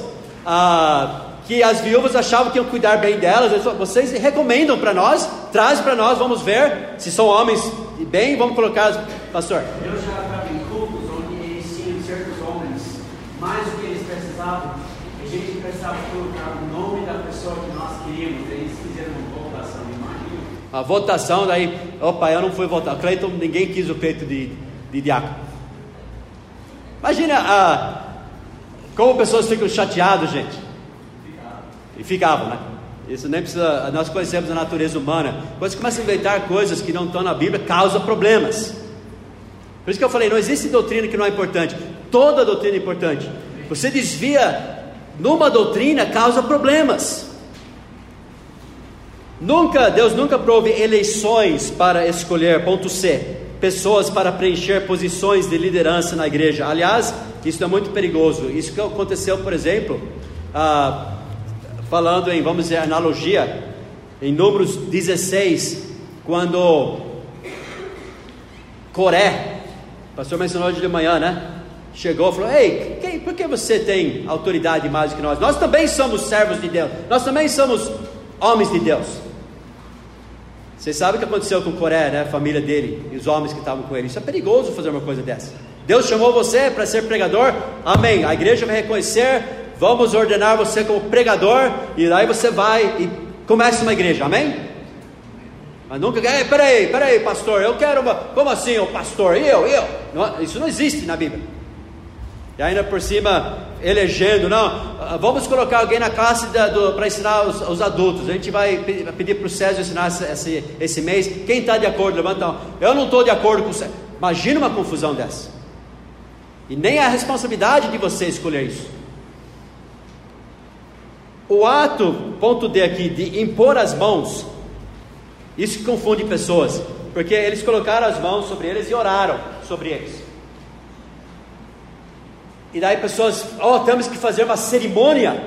ah, que as viúvas achavam que iam cuidar bem delas. Vocês recomendam para nós, traz para nós, vamos ver se são homens bem, vamos colocar, pastor. Eu já estava em cultos onde eles tinham certos homens mais do que eles precisavam. A gente precisava colocar o nome da pessoa que nós queríamos. Eles fizeram uma votação, imagina. A votação, daí, opa, eu não fui votar. Cleiton, ninguém quis o peito de, de diácono. Imagina ah, como pessoas ficam chateadas, gente. E ficavam, né? Isso nem precisa. Nós conhecemos a natureza humana. Quando você começa a inventar coisas que não estão na Bíblia, causa problemas. Por isso que eu falei: não existe doutrina que não é importante. Toda doutrina é importante. Você desvia numa doutrina, causa problemas. Nunca, Deus nunca prove eleições para escolher, ponto C, pessoas para preencher posições de liderança na igreja. Aliás, isso é muito perigoso. Isso que aconteceu, por exemplo, ah, falando em, vamos dizer, analogia, em Números 16, quando Coré, o pastor mencionou hoje de manhã, né? Chegou e falou: Ei, quem, por que você tem autoridade mais do que nós? Nós também somos servos de Deus, nós também somos homens de Deus. Vocês sabem o que aconteceu com Coré, né? A família dele e os homens que estavam com ele. Isso é perigoso fazer uma coisa dessa. Deus chamou você para ser pregador, amém. A igreja vai reconhecer, vamos ordenar você como pregador, e daí você vai e começa uma igreja, amém? Mas nunca, ei, peraí, peraí, pastor, eu quero uma, como assim, o pastor, eu, eu, não, isso não existe na Bíblia. E ainda por cima, elegendo, não, vamos colocar alguém na classe para ensinar os, os, adultos, a gente vai pedir para o César ensinar esse, esse mês, quem está de acordo, levanta a mão, eu não estou de acordo com o César, imagina uma confusão dessa, e nem é a responsabilidade de você escolher isso, o ato, ponto D aqui, de impor as mãos, isso confunde pessoas, porque eles colocaram as mãos sobre eles e oraram sobre eles. E daí pessoas, oh, temos que fazer uma cerimônia,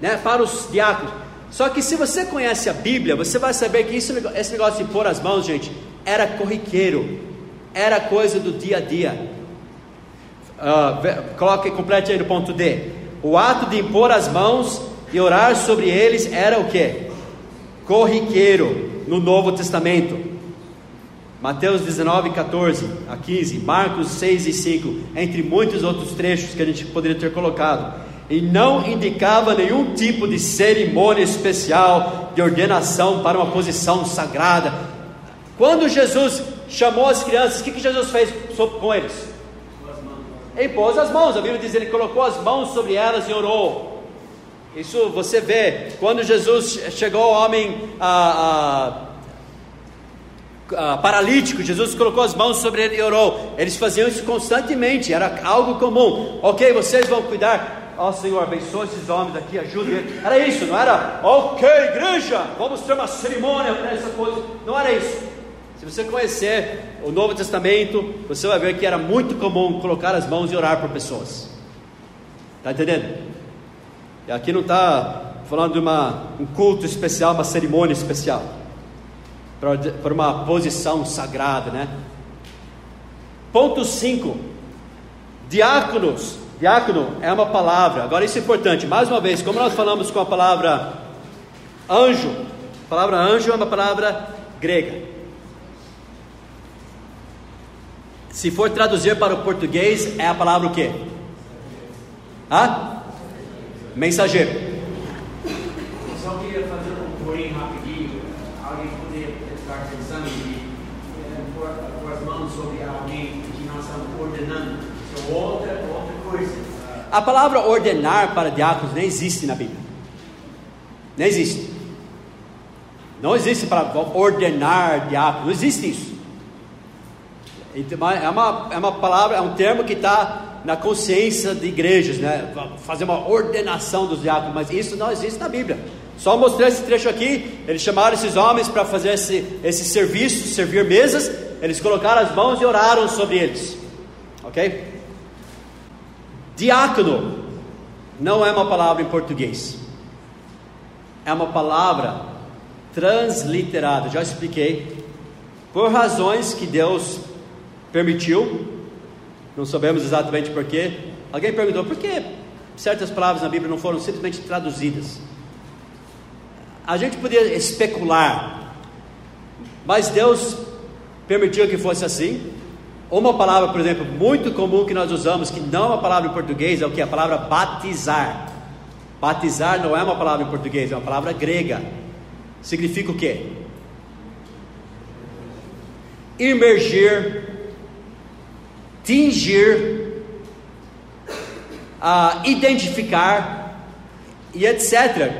né, para os diáconos. Só que se você conhece a Bíblia, você vai saber que isso, esse negócio de impor as mãos, gente, era corriqueiro, era coisa do dia a dia. Uh, coloque, complete aí no ponto D. O ato de impor as mãos e orar sobre eles era o que? Corriqueiro no Novo Testamento. Mateus 19, 14 a 15, Marcos 6 e 5, entre muitos outros trechos que a gente poderia ter colocado. E não indicava nenhum tipo de cerimônia especial de ordenação para uma posição sagrada. Quando Jesus chamou as crianças, o que, que Jesus fez com eles? Ele pôs as mãos, a Bíblia diz, ele colocou as mãos sobre elas e orou. Isso você vê, quando Jesus chegou ao homem a, a, a, paralítico, Jesus colocou as mãos sobre ele e orou. Eles faziam isso constantemente, era algo comum. Ok, vocês vão cuidar. Ó oh, Senhor, abençoe esses homens aqui, ajude eles. Era isso, não era? Ok, igreja, vamos ter uma cerimônia para essa coisa. Não era isso. Se você conhecer o Novo Testamento, você vai ver que era muito comum colocar as mãos e orar por pessoas. Está entendendo? E aqui não está falando de uma, um culto especial, uma cerimônia especial, para uma posição sagrada, né? Ponto 5. Diáconos. Diácono é uma palavra. Agora isso é importante. Mais uma vez, como nós falamos com a palavra anjo, a palavra anjo é uma palavra grega. Se for traduzir para o português, é a palavra o quê? Hã? Mensageiro. Só queria fazer um porém rapidinho. Alguém poderia estar pensando em é, pôr, as mãos sobre alguém que nós estamos ordenando. Isso é outra, outra coisa. A palavra ordenar para diáconos nem existe na Bíblia. Nem existe. Não existe para ordenar diáconos. Não existe isso. Então, é uma, é uma palavra, é um termo que está na consciência de igrejas, né? Fazer uma ordenação dos diáconos, mas isso não existe na Bíblia. Só mostrei esse trecho aqui. Eles chamaram esses homens para fazer esse, esse serviço, servir mesas. Eles colocaram as mãos e oraram sobre eles. Ok? Diácono não é uma palavra em português. É uma palavra transliterada. Já expliquei. Por razões que Deus permitiu, não sabemos exatamente porquê. Alguém perguntou por que certas palavras na Bíblia não foram simplesmente traduzidas. A gente podia especular, mas Deus permitiu que fosse assim. Uma palavra, por exemplo, muito comum que nós usamos, que não é uma palavra em português, é o que? A palavra batizar. Batizar não é uma palavra em português, é uma palavra grega. Significa o quê? Imergir tingir, uh, identificar e etc.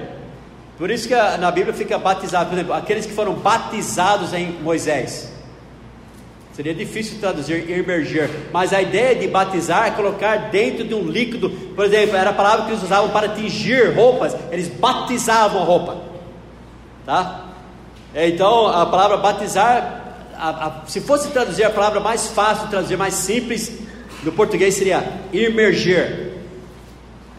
Por isso que na Bíblia fica batizado, por exemplo, aqueles que foram batizados em Moisés. Seria difícil traduzir emergir, mas a ideia de batizar é colocar dentro de um líquido. Por exemplo, era a palavra que eles usavam para tingir roupas, eles batizavam a roupa. Tá? Então, a palavra batizar a, a, se fosse traduzir a palavra mais fácil, traduzir mais simples do português seria imergir.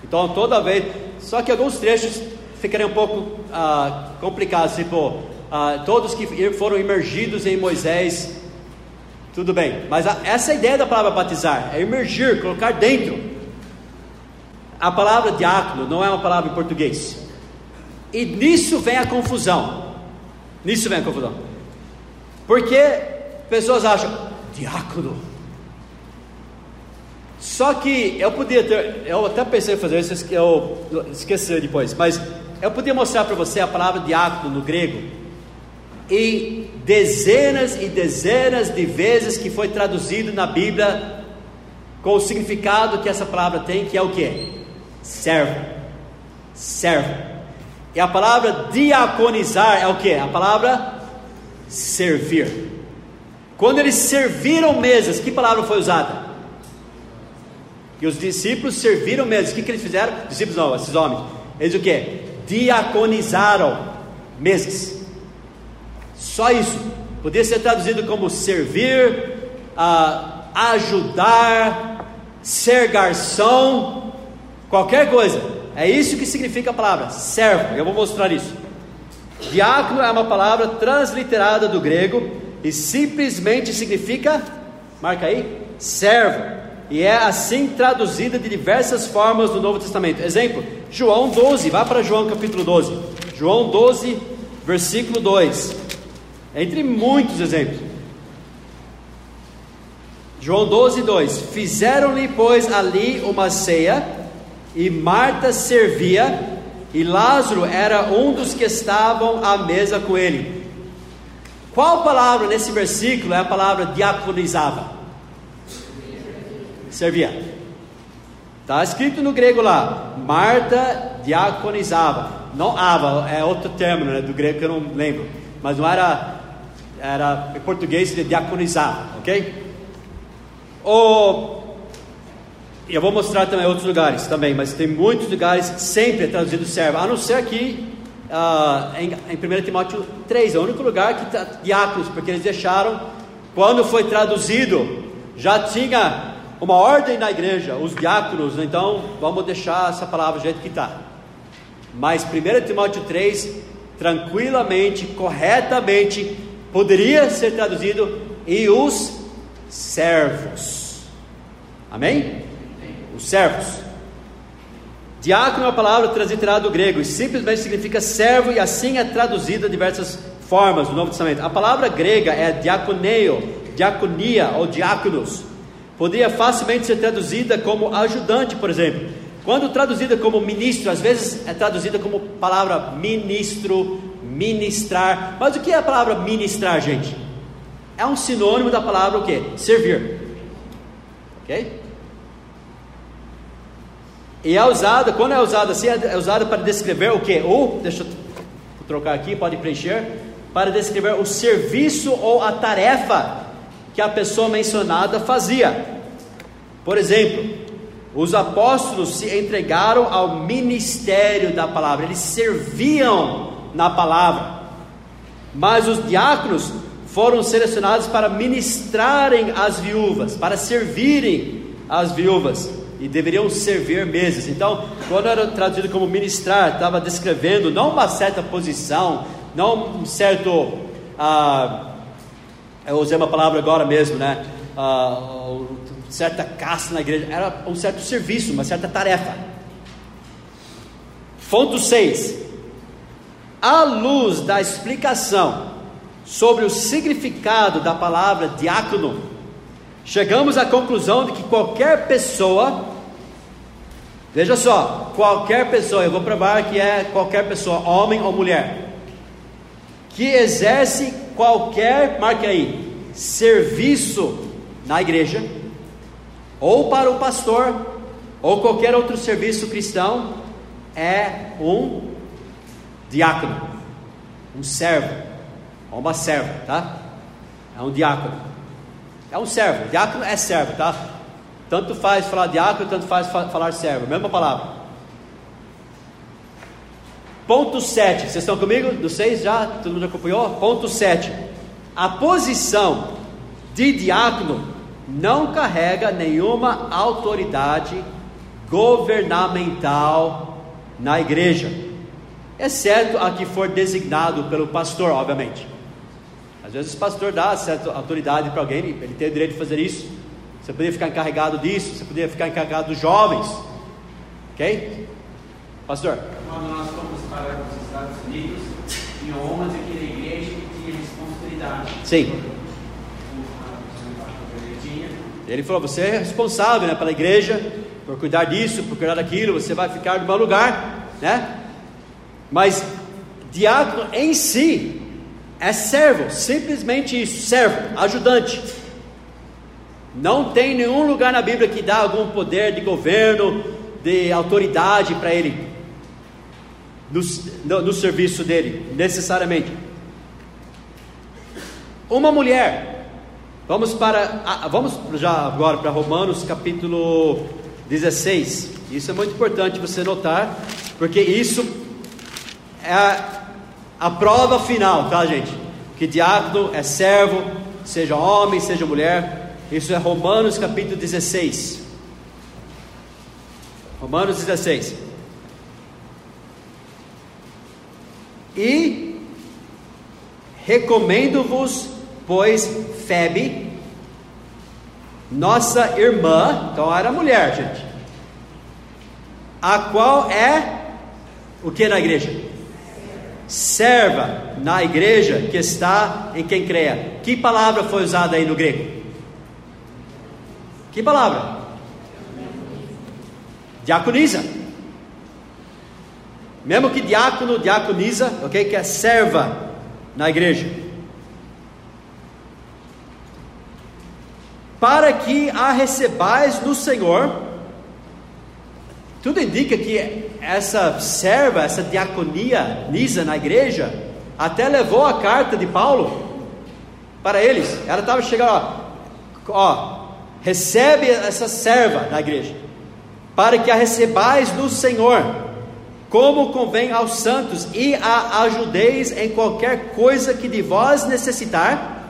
Então toda vez, só que alguns trechos ficariam um pouco ah, complicados, tipo ah, todos que foram imergidos em Moisés, tudo bem. Mas a, essa é a ideia da palavra batizar, é imergir, colocar dentro. A palavra diácono não é uma palavra em português. E nisso vem a confusão. Nisso vem a confusão. Porque pessoas acham, diácono, Só que eu podia ter, eu até pensei em fazer isso, eu esqueci depois, mas eu podia mostrar para você a palavra diácono no grego e dezenas e dezenas de vezes que foi traduzido na Bíblia com o significado que essa palavra tem, que é o que? Servo. Servo. E a palavra diaconizar é o que? A palavra servir. Quando eles serviram mesas, que palavra foi usada? E os discípulos serviram mesas. O que, que eles fizeram? Discípulos não, esses homens. Eles o que? Diaconizaram mesas. Só isso. Podia ser traduzido como servir, uh, ajudar, ser garçom, qualquer coisa. É isso que significa a palavra servo. Eu vou mostrar isso. Diácono é uma palavra transliterada do grego e simplesmente significa, marca aí, servo. E é assim traduzida de diversas formas no Novo Testamento. Exemplo, João 12, vá para João capítulo 12. João 12, versículo 2. Entre muitos exemplos. João 12, 2: Fizeram-lhe, pois, ali uma ceia, e Marta servia, e Lázaro era um dos que estavam à mesa com ele. Qual palavra nesse versículo é a palavra diaconizava? Servia. Está escrito no grego lá, Marta diaconizava. Não ava, é outro termo né, do grego que eu não lembro. Mas não era, era em português seria diaconizar, ok? Ou, eu vou mostrar também outros lugares também, mas tem muitos lugares sempre é traduzido servo, a não ser aqui uh, em, em 1 Timóteo 3, é o único lugar que está diáconos, porque eles deixaram, quando foi traduzido, já tinha uma ordem na igreja, os diáconos, então vamos deixar essa palavra do jeito que está. Mas 1 Timóteo 3, tranquilamente, corretamente, poderia ser traduzido e os servos. Amém? Os servos. Diácono é uma palavra transliterada do grego e simplesmente significa servo e assim é traduzida diversas formas no Novo Testamento. A palavra grega é diaconeo, diaconia ou diáconos. Poderia facilmente ser traduzida como ajudante, por exemplo. Quando traduzida como ministro, às vezes é traduzida como palavra ministro, ministrar. Mas o que é a palavra ministrar, gente? é um sinônimo da palavra o que? Servir. Ok? E é usada, quando é usada assim, é usada para descrever o que? Ou, deixa eu trocar aqui, pode preencher, para descrever o serviço ou a tarefa que a pessoa mencionada fazia. Por exemplo, os apóstolos se entregaram ao ministério da palavra, eles serviam na palavra, mas os diáconos foram selecionados para ministrarem às viúvas, para servirem às viúvas e deveriam servir meses. Então, quando era traduzido como ministrar, estava descrevendo não uma certa posição, não um certo, ah, eu usei uma palavra agora mesmo, né? Ah, certa caça na igreja, era um certo serviço, uma certa tarefa. Ponto 6. À luz da explicação sobre o significado da palavra diácono, chegamos à conclusão de que qualquer pessoa, veja só, qualquer pessoa, eu vou provar que é qualquer pessoa, homem ou mulher, que exerce qualquer, marque aí, serviço na igreja, ou para o pastor, ou qualquer outro serviço cristão, é um diácono, um servo ou uma serva, tá? É um diácono. É um servo. Diácono é servo, tá? Tanto faz falar diácono, tanto faz falar servo. Mesma palavra. Ponto 7. Vocês estão comigo? Do 6 já? Todo mundo acompanhou? Ponto 7. A posição de diácono não carrega nenhuma autoridade governamental na igreja, exceto a que for designado pelo pastor, obviamente. Às vezes o pastor dá certa autoridade para alguém, ele tem o direito de fazer isso. Você poderia ficar encarregado disso, você poderia ficar encarregado dos jovens. Ok? Pastor? Quando nós fomos para os Estados Unidos, tinha homens aqui na igreja que tinham responsabilidade. Sim. Ele falou: você é responsável né, pela igreja, por cuidar disso, por cuidar daquilo, você vai ficar no meu lugar, né? Mas diácono em si é servo, simplesmente isso, servo, ajudante. Não tem nenhum lugar na Bíblia que dá algum poder de governo, de autoridade para ele, no, no, no serviço dele, necessariamente. Uma mulher, vamos para, vamos já agora para Romanos capítulo 16. Isso é muito importante você notar, porque isso é a, a prova final, tá, gente? Que diácono é servo, seja homem, seja mulher. Isso é Romanos capítulo 16. Romanos 16. E recomendo-vos, pois, Febe, nossa irmã, então era mulher, gente, a qual é o que na igreja? Serva na igreja que está em quem creia. Que palavra foi usada aí no grego? Que palavra? Diaconisa. Mesmo que diácono, diaconisa, ok? Que é serva na igreja. Para que a recebais no Senhor. Tudo indica que essa serva, essa diaconia nisa na igreja, até levou a carta de Paulo para eles. Ela estava chegando, ó, ó, recebe essa serva na igreja, para que a recebais do Senhor, como convém aos santos, e a ajudeis em qualquer coisa que de vós necessitar,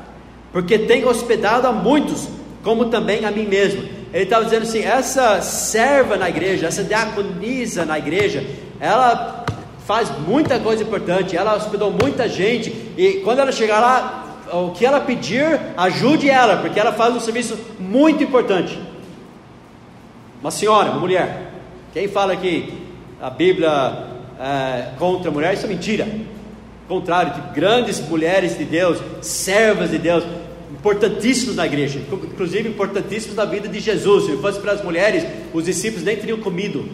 porque tem hospedado a muitos, como também a mim mesmo. Ele estava dizendo assim: essa serva na igreja, essa diaconisa na igreja, ela faz muita coisa importante, ela hospedou muita gente, e quando ela chegar lá, o que ela pedir, ajude ela, porque ela faz um serviço muito importante. Uma senhora, uma mulher. Quem fala que a Bíblia é contra a mulher, isso é mentira. Ao contrário, de grandes mulheres de Deus, servas de Deus, importantíssimos na igreja, inclusive importantíssimos na vida de Jesus. Se fosse para as mulheres, os discípulos nem teriam comido.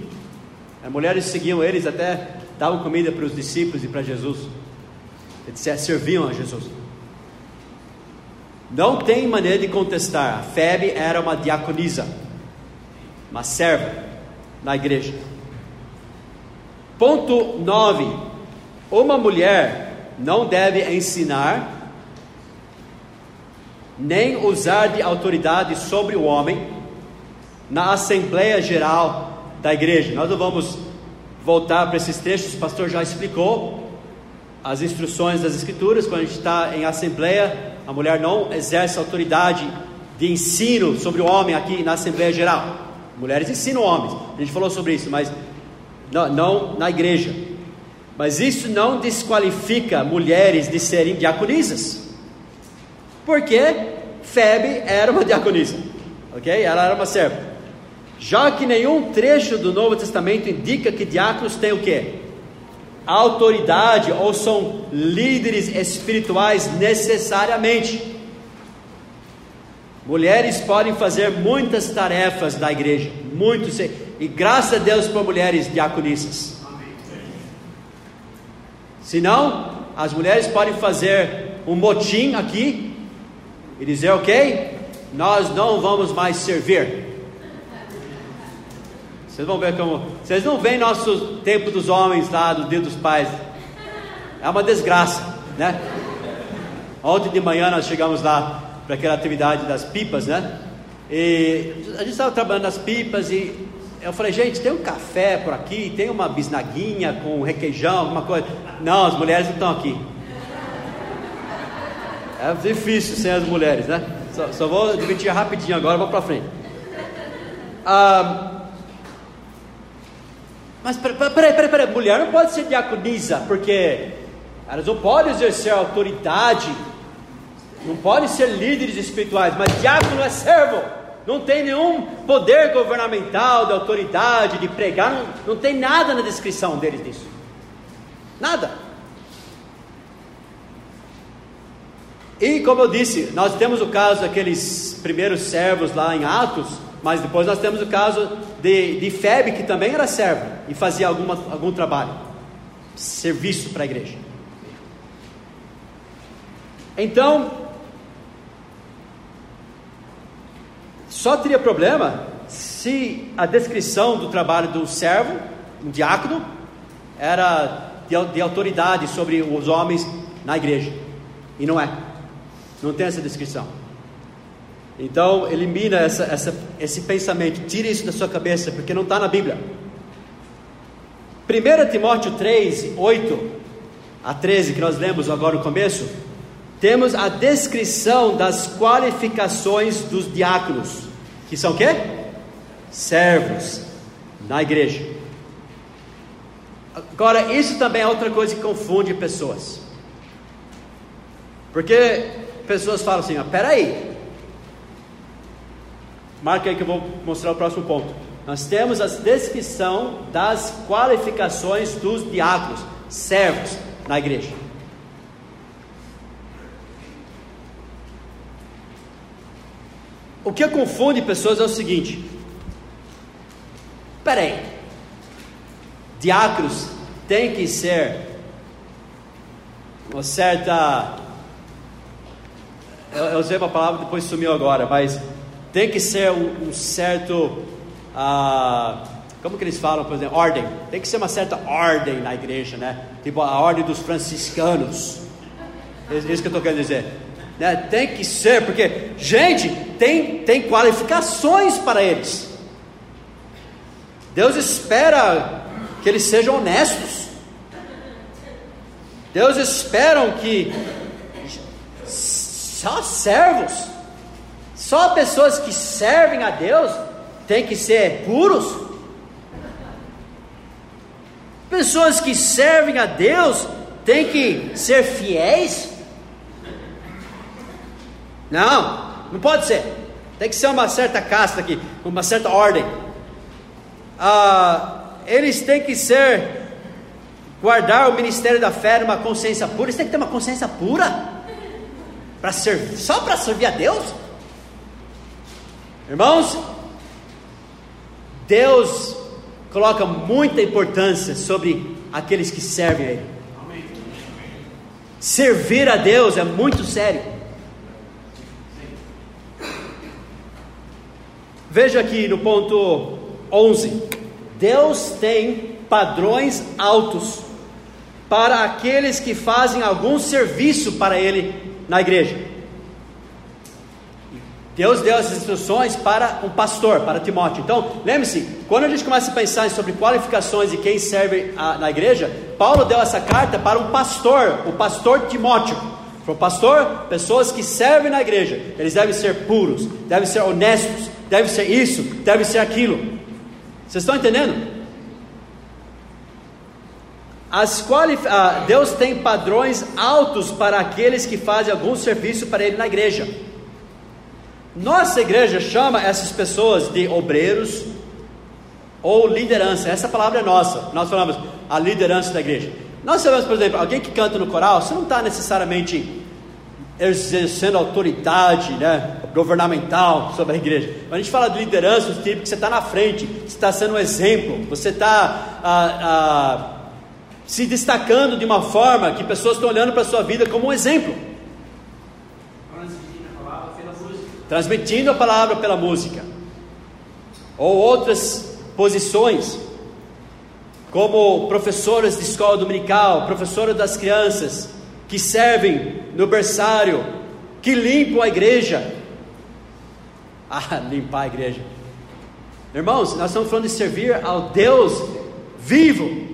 As mulheres seguiam eles até davam comida para os discípulos e para Jesus. Eles serviam a Jesus. Não tem maneira de contestar. A Febe era uma diaconisa, uma serva na igreja. Ponto 9. Uma mulher não deve ensinar nem usar de autoridade sobre o homem na Assembleia Geral da igreja. Nós não vamos voltar para esses textos, o pastor já explicou as instruções das Escrituras, quando a gente está em Assembleia a mulher não exerce autoridade de ensino sobre o homem aqui na Assembleia Geral. Mulheres ensinam homens. A gente falou sobre isso, mas não, não na igreja. Mas isso não desqualifica mulheres de serem diaconisas. Porque Febe era uma diaconisa, ok? Ela era uma serva. Já que nenhum trecho do Novo Testamento indica que diáconos têm o quê? autoridade ou são líderes espirituais necessariamente. Mulheres podem fazer muitas tarefas da igreja, muitos, e graças a Deus por mulheres diaconisas. Se não, as mulheres podem fazer um motim aqui e dizer, ok, nós não vamos mais servir. Vocês vão ver como. Vocês não veem nosso tempo dos homens lá, do dia dos pais. É uma desgraça, né? Ontem de manhã nós chegamos lá para aquela atividade das pipas, né? E a gente estava trabalhando nas pipas e eu falei, gente, tem um café por aqui, tem uma bisnaguinha com requeijão, alguma coisa. Não, as mulheres não estão aqui. É difícil sem as mulheres, né? Só, só vou admitir rapidinho agora, vou para frente. Ah, mas peraí, peraí, peraí, mulher não pode ser diaconisa, porque elas não podem exercer autoridade, não podem ser líderes espirituais, mas diácono é servo, não tem nenhum poder governamental, de autoridade, de pregar, não, não tem nada na descrição deles disso. Nada. E como eu disse, nós temos o caso daqueles primeiros servos lá em Atos, mas depois nós temos o caso de, de Febe, que também era servo e fazia alguma, algum trabalho, serviço para a igreja. Então, só teria problema se a descrição do trabalho do servo, um diácono, era de, de autoridade sobre os homens na igreja. E não é. Não tem essa descrição. Então, elimina essa, essa, esse pensamento, tira isso da sua cabeça, porque não está na Bíblia. 1 Timóteo 3, 8 a 13, que nós lemos agora no começo, temos a descrição das qualificações dos diáconos, que são quê? Servos na igreja. Agora, isso também é outra coisa que confunde pessoas. Porque pessoas falam assim: ah, peraí, Marca aí que eu vou mostrar o próximo ponto. Nós temos a descrição das qualificações dos diáconos, servos na igreja. O que confunde pessoas é o seguinte: peraí, diáconos tem que ser uma certa. Eu, eu usei uma palavra depois sumiu agora, mas tem que ser um, um certo. Ah, como que eles falam, por exemplo, ordem. Tem que ser uma certa ordem na igreja, né? Tipo a ordem dos franciscanos. É isso que eu estou querendo dizer. Né? Tem que ser, porque, gente, tem, tem qualificações para eles. Deus espera que eles sejam honestos. Deus espera que só servos só pessoas que servem a Deus têm que ser puros? Pessoas que servem a Deus têm que ser fiéis? Não, não pode ser. Tem que ser uma certa casta aqui, uma certa ordem. Ah, eles têm que ser, guardar o ministério da fé numa consciência pura. Eles têm que ter uma consciência pura para servir, só para servir a Deus. Irmãos, Deus coloca muita importância sobre aqueles que servem a Ele. Servir a Deus é muito sério. Veja aqui no ponto 11: Deus tem padrões altos para aqueles que fazem algum serviço para Ele na igreja. Deus deu as instruções para um pastor, para Timóteo. Então, lembre-se, quando a gente começa a pensar sobre qualificações de quem serve a, na igreja, Paulo deu essa carta para um pastor, o pastor Timóteo. Para o pastor, pessoas que servem na igreja, eles devem ser puros, devem ser honestos, devem ser isso, devem ser aquilo. Vocês estão entendendo? As qualif... Ah, Deus tem padrões altos para aqueles que fazem algum serviço para Ele na igreja. Nossa igreja chama essas pessoas de obreiros ou liderança. Essa palavra é nossa. Nós falamos a liderança da igreja. Nós sabemos, por exemplo, alguém que canta no coral, você não está necessariamente exercendo autoridade né, governamental sobre a igreja. Quando a gente fala de liderança, tipo que você está na frente, você está sendo um exemplo, você está ah, ah, se destacando de uma forma que pessoas estão olhando para a sua vida como um exemplo. transmitindo a palavra pela música, ou outras posições, como professoras de escola dominical, professora das crianças, que servem no berçário, que limpam a igreja. Ah, limpar a igreja. Irmãos, nós estamos falando de servir ao Deus vivo.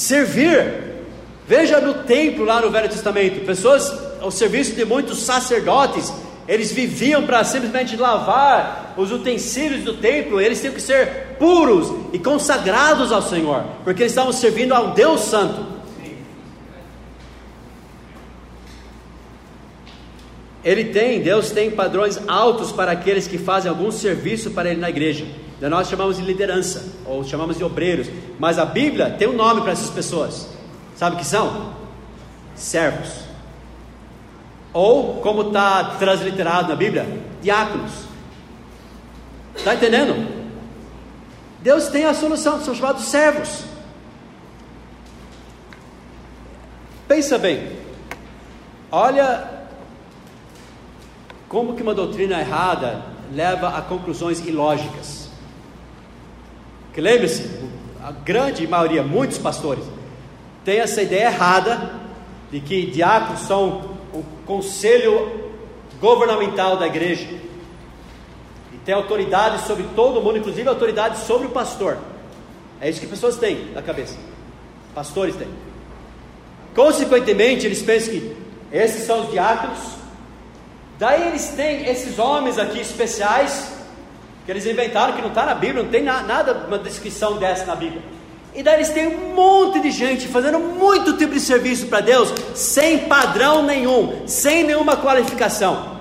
Servir. Veja no templo lá no Velho Testamento, pessoas ao serviço de muitos sacerdotes eles viviam para simplesmente lavar os utensílios do templo, eles tinham que ser puros e consagrados ao Senhor, porque eles estavam servindo ao Deus Santo. Ele tem, Deus tem padrões altos para aqueles que fazem algum serviço para Ele na igreja. Nós chamamos de liderança, ou chamamos de obreiros, mas a Bíblia tem um nome para essas pessoas. Sabe o que são? Servos. Ou, como está transliterado na Bíblia, diáconos. Está entendendo? Deus tem a solução, são chamados servos. Pensa bem, olha como que uma doutrina errada leva a conclusões ilógicas. Que lembre-se, a grande maioria, muitos pastores, tem essa ideia errada de que diáconos são o conselho governamental da igreja e tem autoridade sobre todo mundo, inclusive autoridade sobre o pastor. É isso que pessoas têm na cabeça, pastores têm. Consequentemente, eles pensam que esses são os diáconos. Daí eles têm esses homens aqui especiais que eles inventaram, que não está na Bíblia, não tem na, nada, uma descrição dessa na Bíblia. E daí eles têm um monte de gente fazendo muito tipo de serviço para Deus, sem padrão nenhum, sem nenhuma qualificação.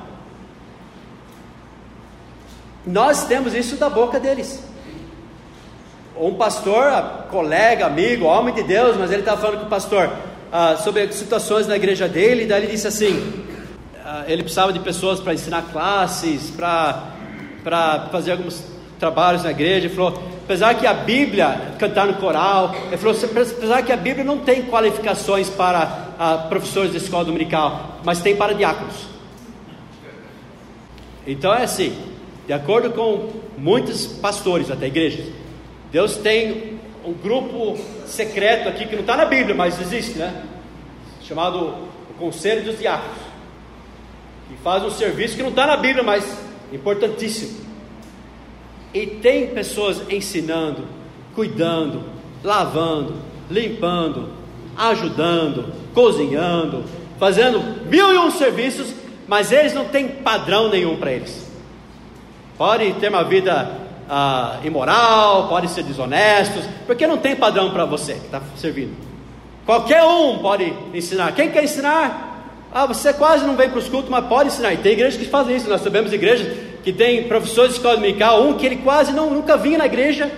Nós temos isso da boca deles. Um pastor, colega, amigo, homem de Deus, mas ele estava falando com o pastor ah, sobre situações na igreja dele, e daí ele disse assim: ah, ele precisava de pessoas para ensinar classes, para fazer alguns trabalhos na igreja. Ele falou: apesar que a Bíblia, cantar no coral, ele falou: apesar que a Bíblia não tem qualificações para ah, professores de escola dominical, mas tem para diáconos. Então é assim, de acordo com muitos pastores até igrejas, Deus tem um grupo secreto aqui que não está na Bíblia, mas existe, né? Chamado o Conselho dos Diáconos, que faz um serviço que não está na Bíblia, mas importantíssimo. E tem pessoas ensinando, cuidando, lavando, limpando, ajudando, cozinhando, fazendo mil e um serviços, mas eles não têm padrão nenhum para eles. Pode ter uma vida ah, imoral, pode ser desonestos, porque não tem padrão para você que está servindo. Qualquer um pode ensinar. Quem quer ensinar? Ah, você quase não vem para os cultos, mas pode ensinar. E tem igrejas que fazem isso. Nós sabemos igrejas que tem professores de escola dominical, um que ele quase não, nunca vinha na igreja,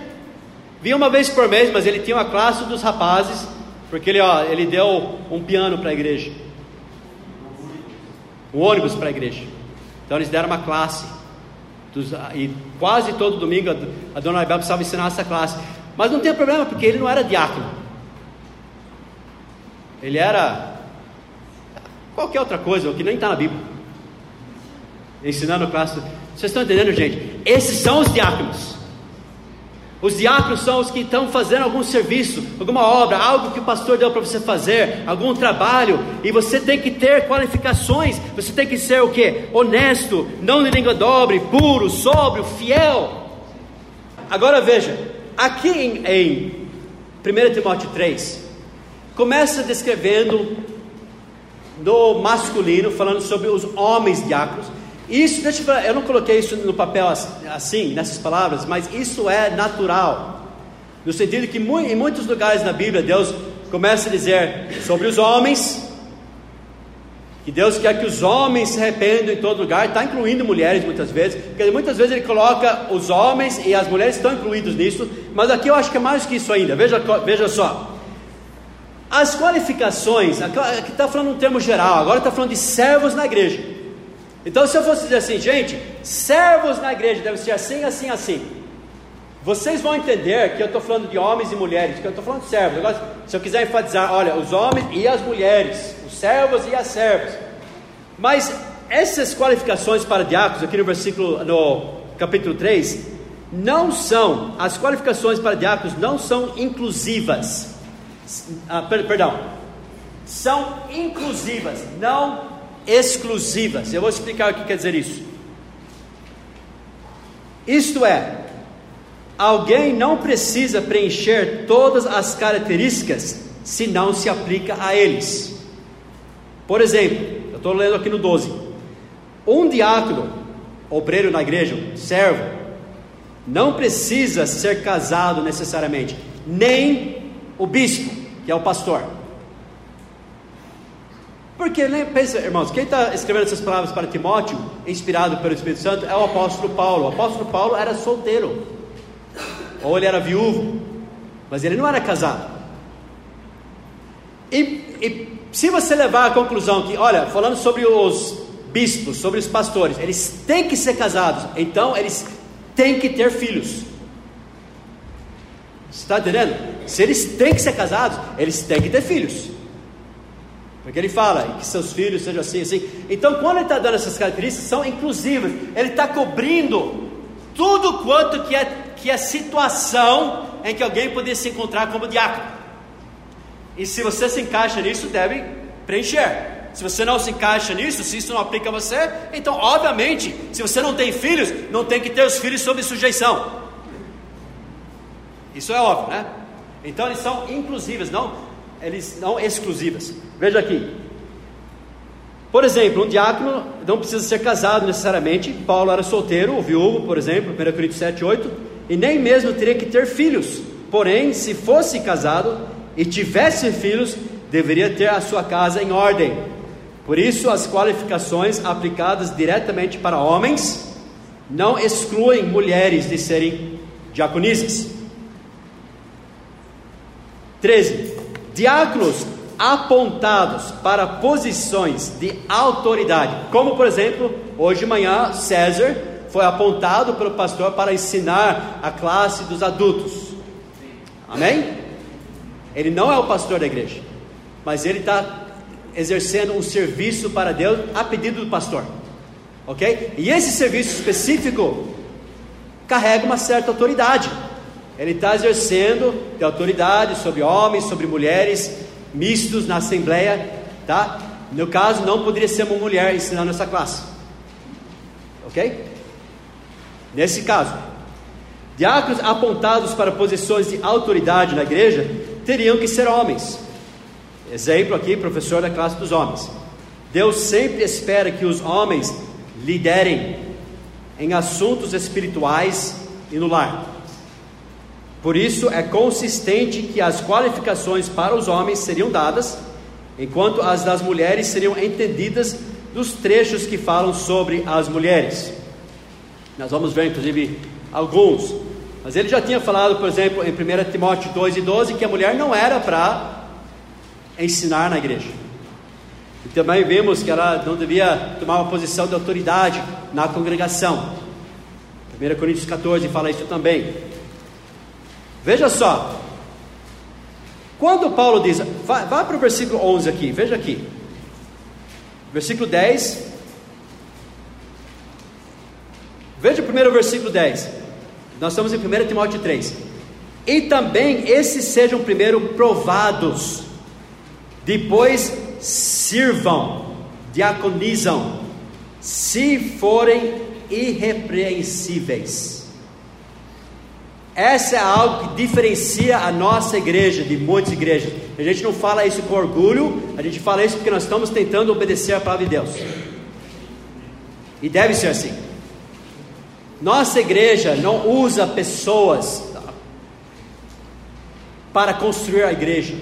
vinha uma vez por mês, mas ele tinha uma classe dos rapazes, porque ele, ó, ele deu um piano para a igreja, um ônibus para a igreja. Então eles deram uma classe. Dos, e quase todo domingo a, a dona Abel precisava ensinar essa classe. Mas não tem problema, porque ele não era diácono. Ele era qualquer outra coisa, o que nem está na Bíblia. Ensinando classe. Vocês estão entendendo, gente? Esses são os diáconos. Os diáconos são os que estão fazendo algum serviço, alguma obra, algo que o pastor deu para você fazer, algum trabalho, e você tem que ter qualificações, você tem que ser o que? Honesto, não de língua dobre, puro, sóbrio, fiel. Agora veja, aqui em, em 1 Timóteo 3, começa descrevendo no masculino, falando sobre os homens diáconos, isso, deixa eu, falar, eu não coloquei isso no papel assim, nessas palavras, mas isso é natural. No sentido que em muitos lugares na Bíblia Deus começa a dizer sobre os homens, que Deus quer que os homens se arrependam em todo lugar, está incluindo mulheres muitas vezes, porque muitas vezes ele coloca os homens e as mulheres estão incluídos nisso, mas aqui eu acho que é mais que isso ainda, veja, veja só. As qualificações, aqui está falando um termo geral, agora está falando de servos na igreja. Então, se eu fosse dizer assim, gente, servos na igreja devem ser assim, assim, assim. Vocês vão entender que eu estou falando de homens e mulheres, que eu estou falando de servos. Agora, se eu quiser enfatizar, olha, os homens e as mulheres, os servos e as servas. Mas essas qualificações para diáconos, aqui no versículo, no capítulo 3, não são, as qualificações para diáconos não são inclusivas. Ah, perdão, são inclusivas, não exclusivas. Eu vou explicar o que quer dizer isso. Isto é, alguém não precisa preencher todas as características se não se aplica a eles. Por exemplo, eu estou lendo aqui no 12: um diácono, obreiro na igreja, servo, não precisa ser casado necessariamente, nem o bispo, que é o pastor. Porque, né, pensa, irmãos, quem está escrevendo essas palavras para Timóteo, inspirado pelo Espírito Santo, é o apóstolo Paulo. O apóstolo Paulo era solteiro, ou ele era viúvo, mas ele não era casado. E e se você levar à conclusão que, olha, falando sobre os bispos, sobre os pastores, eles têm que ser casados, então eles têm que ter filhos. Está entendendo? Se eles têm que ser casados, eles têm que ter filhos. Porque ele fala que seus filhos sejam assim, assim. Então, quando ele está dando essas características, são inclusivas. Ele está cobrindo tudo quanto que é, que é situação em que alguém poderia se encontrar como diácono. E se você se encaixa nisso, deve preencher. Se você não se encaixa nisso, se isso não aplica a você, então, obviamente, se você não tem filhos, não tem que ter os filhos sob sujeição. Isso é óbvio, né? Então eles são inclusivas, não, eles não exclusivas. Veja aqui. Por exemplo, um diácono não precisa ser casado necessariamente. Paulo era solteiro, ou viúvo, por exemplo, 1 Coríntios 7, 8, e nem mesmo teria que ter filhos. Porém, se fosse casado e tivesse filhos, deveria ter a sua casa em ordem. Por isso, as qualificações aplicadas diretamente para homens não excluem mulheres de serem diaconisas. 13. Diáconos apontados para posições de autoridade, como por exemplo, hoje de manhã César foi apontado pelo pastor para ensinar a classe dos adultos. Amém? Ele não é o pastor da igreja, mas ele está exercendo um serviço para Deus a pedido do pastor. Ok? E esse serviço específico carrega uma certa autoridade. Ele está exercendo de autoridade sobre homens, sobre mulheres, mistos na assembleia, tá? No caso, não poderia ser uma mulher ensinando essa classe, ok? Nesse caso, diáconos apontados para posições de autoridade na igreja teriam que ser homens. Exemplo aqui, professor da classe dos homens. Deus sempre espera que os homens liderem em assuntos espirituais e no lar. Por isso, é consistente que as qualificações para os homens seriam dadas, enquanto as das mulheres seriam entendidas dos trechos que falam sobre as mulheres. Nós vamos ver, inclusive, alguns. Mas ele já tinha falado, por exemplo, em 1 Timóteo 2 e 12, que a mulher não era para ensinar na igreja. E também vemos que ela não devia tomar uma posição de autoridade na congregação. 1 Coríntios 14 fala isso também. Veja só. Quando Paulo diz, vá, vá para o versículo 11 aqui, veja aqui. Versículo 10. Veja o primeiro versículo 10. Nós estamos em 1 Timóteo 3. E também esses sejam primeiro provados, depois sirvam, diaconizam, se forem irrepreensíveis. Essa é algo que diferencia a nossa igreja de muitas igrejas. A gente não fala isso com orgulho, a gente fala isso porque nós estamos tentando obedecer a palavra de Deus. E deve ser assim. Nossa igreja não usa pessoas para construir a igreja.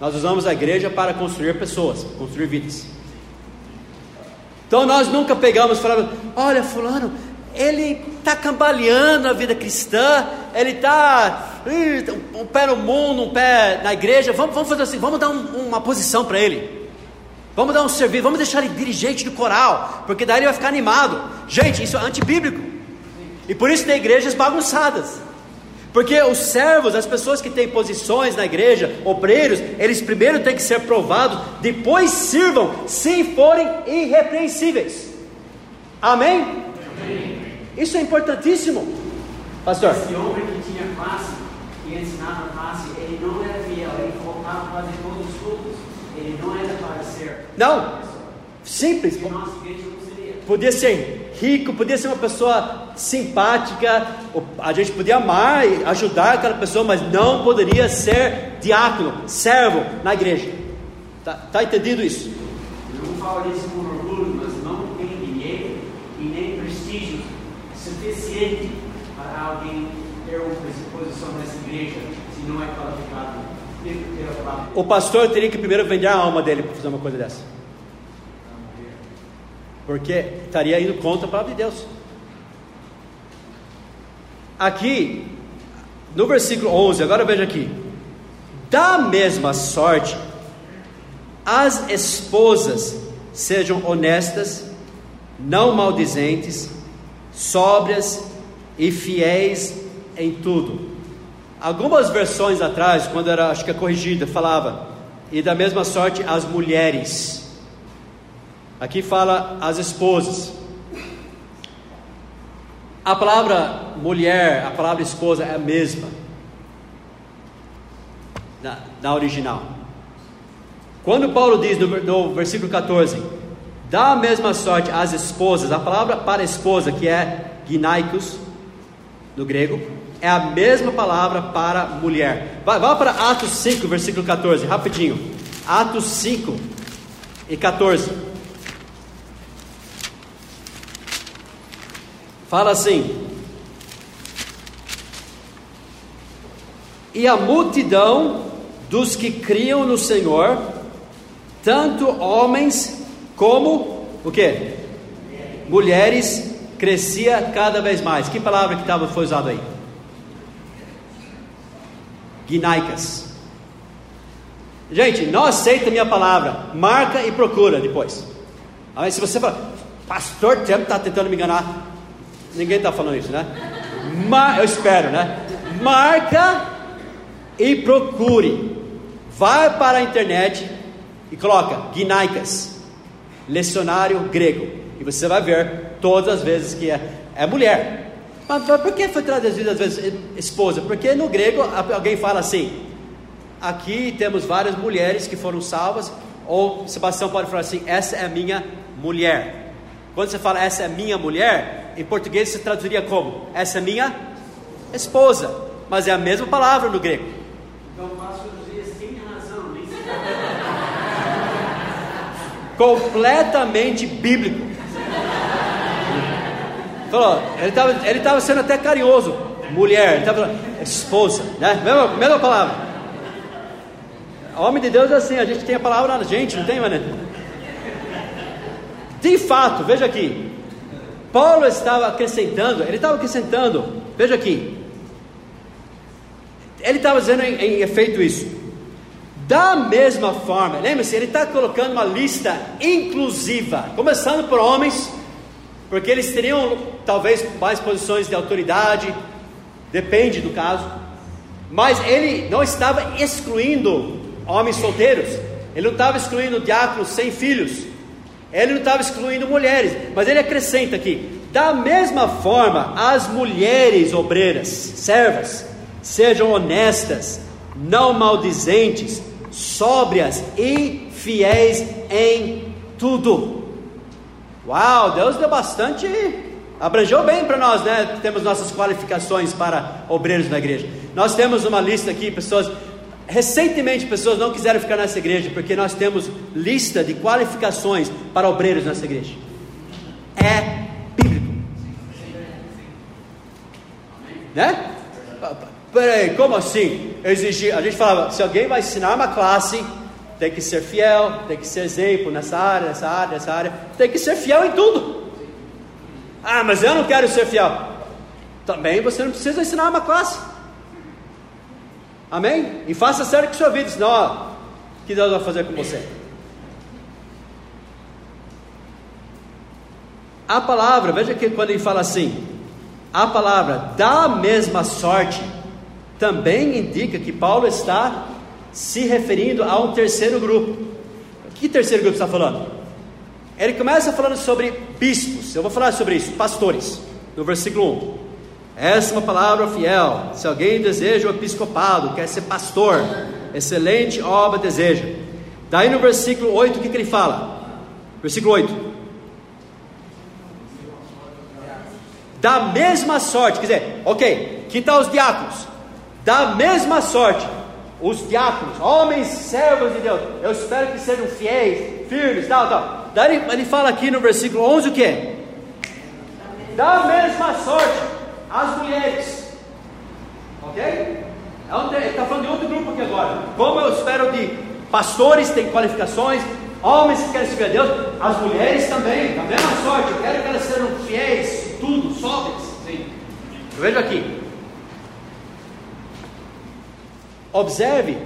Nós usamos a igreja para construir pessoas, construir vidas. Então nós nunca pegamos e falamos: olha, Fulano, ele está cambaleando a vida cristã, ele está um pé no mundo, um pé na igreja. Vamos, vamos fazer assim, vamos dar um, uma posição para ele. Vamos dar um serviço, vamos deixar ele dirigente do coral, porque daí ele vai ficar animado. Gente, isso é antibíblico. E por isso tem igrejas bagunçadas. Porque os servos, as pessoas que têm posições na igreja, obreiros, eles primeiro têm que ser provados, depois sirvam, se forem irrepreensíveis. Amém? Amém. Isso é importantíssimo, pastor. Esse homem que tinha classe, que ensinava classe, ele não era fiel, ele faltava fazer todos os cultos, ele não era para ser. Não, simples. Podia ser rico, podia ser uma pessoa simpática, a gente podia amar e ajudar aquela pessoa, mas não poderia ser diácono, servo na igreja. Tá, tá entendido isso? Eu não falo isso com orgulho, mas não tem dinheiro e nem prestígio para alguém ter uma posição nessa igreja, se não é qualificado. O pastor teria que primeiro vender a alma dele para fazer uma coisa dessa. Porque estaria indo contra a palavra de Deus. Aqui, no versículo 11, agora veja aqui. Da mesma sorte, as esposas sejam honestas, não maldizentes, sóbrias e fiéis em tudo. Algumas versões atrás, quando era acho que é corrigida, falava, e da mesma sorte as mulheres. Aqui fala as esposas. A palavra mulher, a palavra esposa é a mesma na, na original. Quando Paulo diz no, no versículo 14, dá a mesma sorte às esposas, a palavra para esposa, que é ginaikos, no grego, é a mesma palavra para mulher. Vai, vai para Atos 5, versículo 14, rapidinho. Atos 5 e 14. Fala assim: E a multidão dos que criam no Senhor, tanto homens como o que? Mulheres, crescia cada vez mais. Que palavra que estava foi usada aí? Gnaicas. Gente, não aceita a minha palavra. Marca e procura depois. Aí se você fala, pastor Tempo está tentando me enganar. Ninguém está falando isso, né? Eu espero, né? Marca e procure. Vai para a internet e coloca Gnaicas, lecionário grego. E você vai ver todas as vezes que é, é mulher. Mas por que foi traduzido às vezes esposa? Porque no grego alguém fala assim: aqui temos várias mulheres que foram salvas, ou Sebastião pode falar assim: essa é a minha mulher. Quando você fala essa é minha mulher, em português você traduziria como? Essa é minha esposa. Mas é a mesma palavra no grego. Então, pastor Josias tem razão. Completamente bíblico. Falou, ele estava ele tava sendo até carinhoso. Mulher, ele falando, esposa, né? Mesma, mesma palavra. Homem de Deus é assim, a gente tem a palavra na gente, não tem, mané? De fato, veja aqui. Paulo estava acrescentando, ele estava acrescentando, veja aqui. Ele estava dizendo em, em efeito isso. Da mesma forma, lembre-se, ele está colocando uma lista inclusiva, começando por homens, porque eles teriam talvez mais posições de autoridade, depende do caso, mas ele não estava excluindo homens solteiros, ele não estava excluindo diáconos sem filhos, ele não estava excluindo mulheres, mas ele acrescenta aqui: da mesma forma, as mulheres obreiras, servas, sejam honestas, não maldizentes, sóbrias e fiéis em tudo. Uau, Deus deu bastante, abrangeu bem para nós, né? Temos nossas qualificações para obreiros na igreja. Nós temos uma lista aqui, pessoas. Recentemente, pessoas não quiseram ficar nessa igreja porque nós temos lista de qualificações para obreiros nessa igreja. É bíblico, né? Peraí, como assim? Exigir, a gente falava, se alguém vai ensinar uma classe, tem que ser fiel, tem que ser exemplo nessa área, nessa área, nessa área, tem que ser fiel em tudo. Ah, mas eu não quero ser fiel. Também você não precisa ensinar uma classe. Amém? E faça sério com sua vida, senão, ó, o que Deus vai fazer com você? A palavra, veja que quando ele fala assim, a palavra da mesma sorte também indica que Paulo está se referindo a um terceiro grupo. Que terceiro grupo está falando? Ele começa falando sobre bispos, eu vou falar sobre isso, pastores, no versículo 1. Essa é uma palavra fiel. Se alguém deseja o episcopado, quer ser pastor, excelente obra deseja. Daí no versículo 8, o que, que ele fala? Versículo 8. Da mesma sorte, quer dizer, ok, que tal os diáconos? Da mesma sorte, os diáconos, homens servos de Deus, eu espero que sejam fiéis, firmes, tal, tal. Daí ele, fala aqui no versículo 11 o que? Da mesma sorte, as mulheres, ok? É ele está falando de outro grupo aqui agora. Como eu espero de pastores têm qualificações, homens que querem servir a Deus, as mulheres também, da mesma sorte, eu quero que elas sejam fiéis, tudo, sóbrias. Sim. Eu vejo aqui, Observe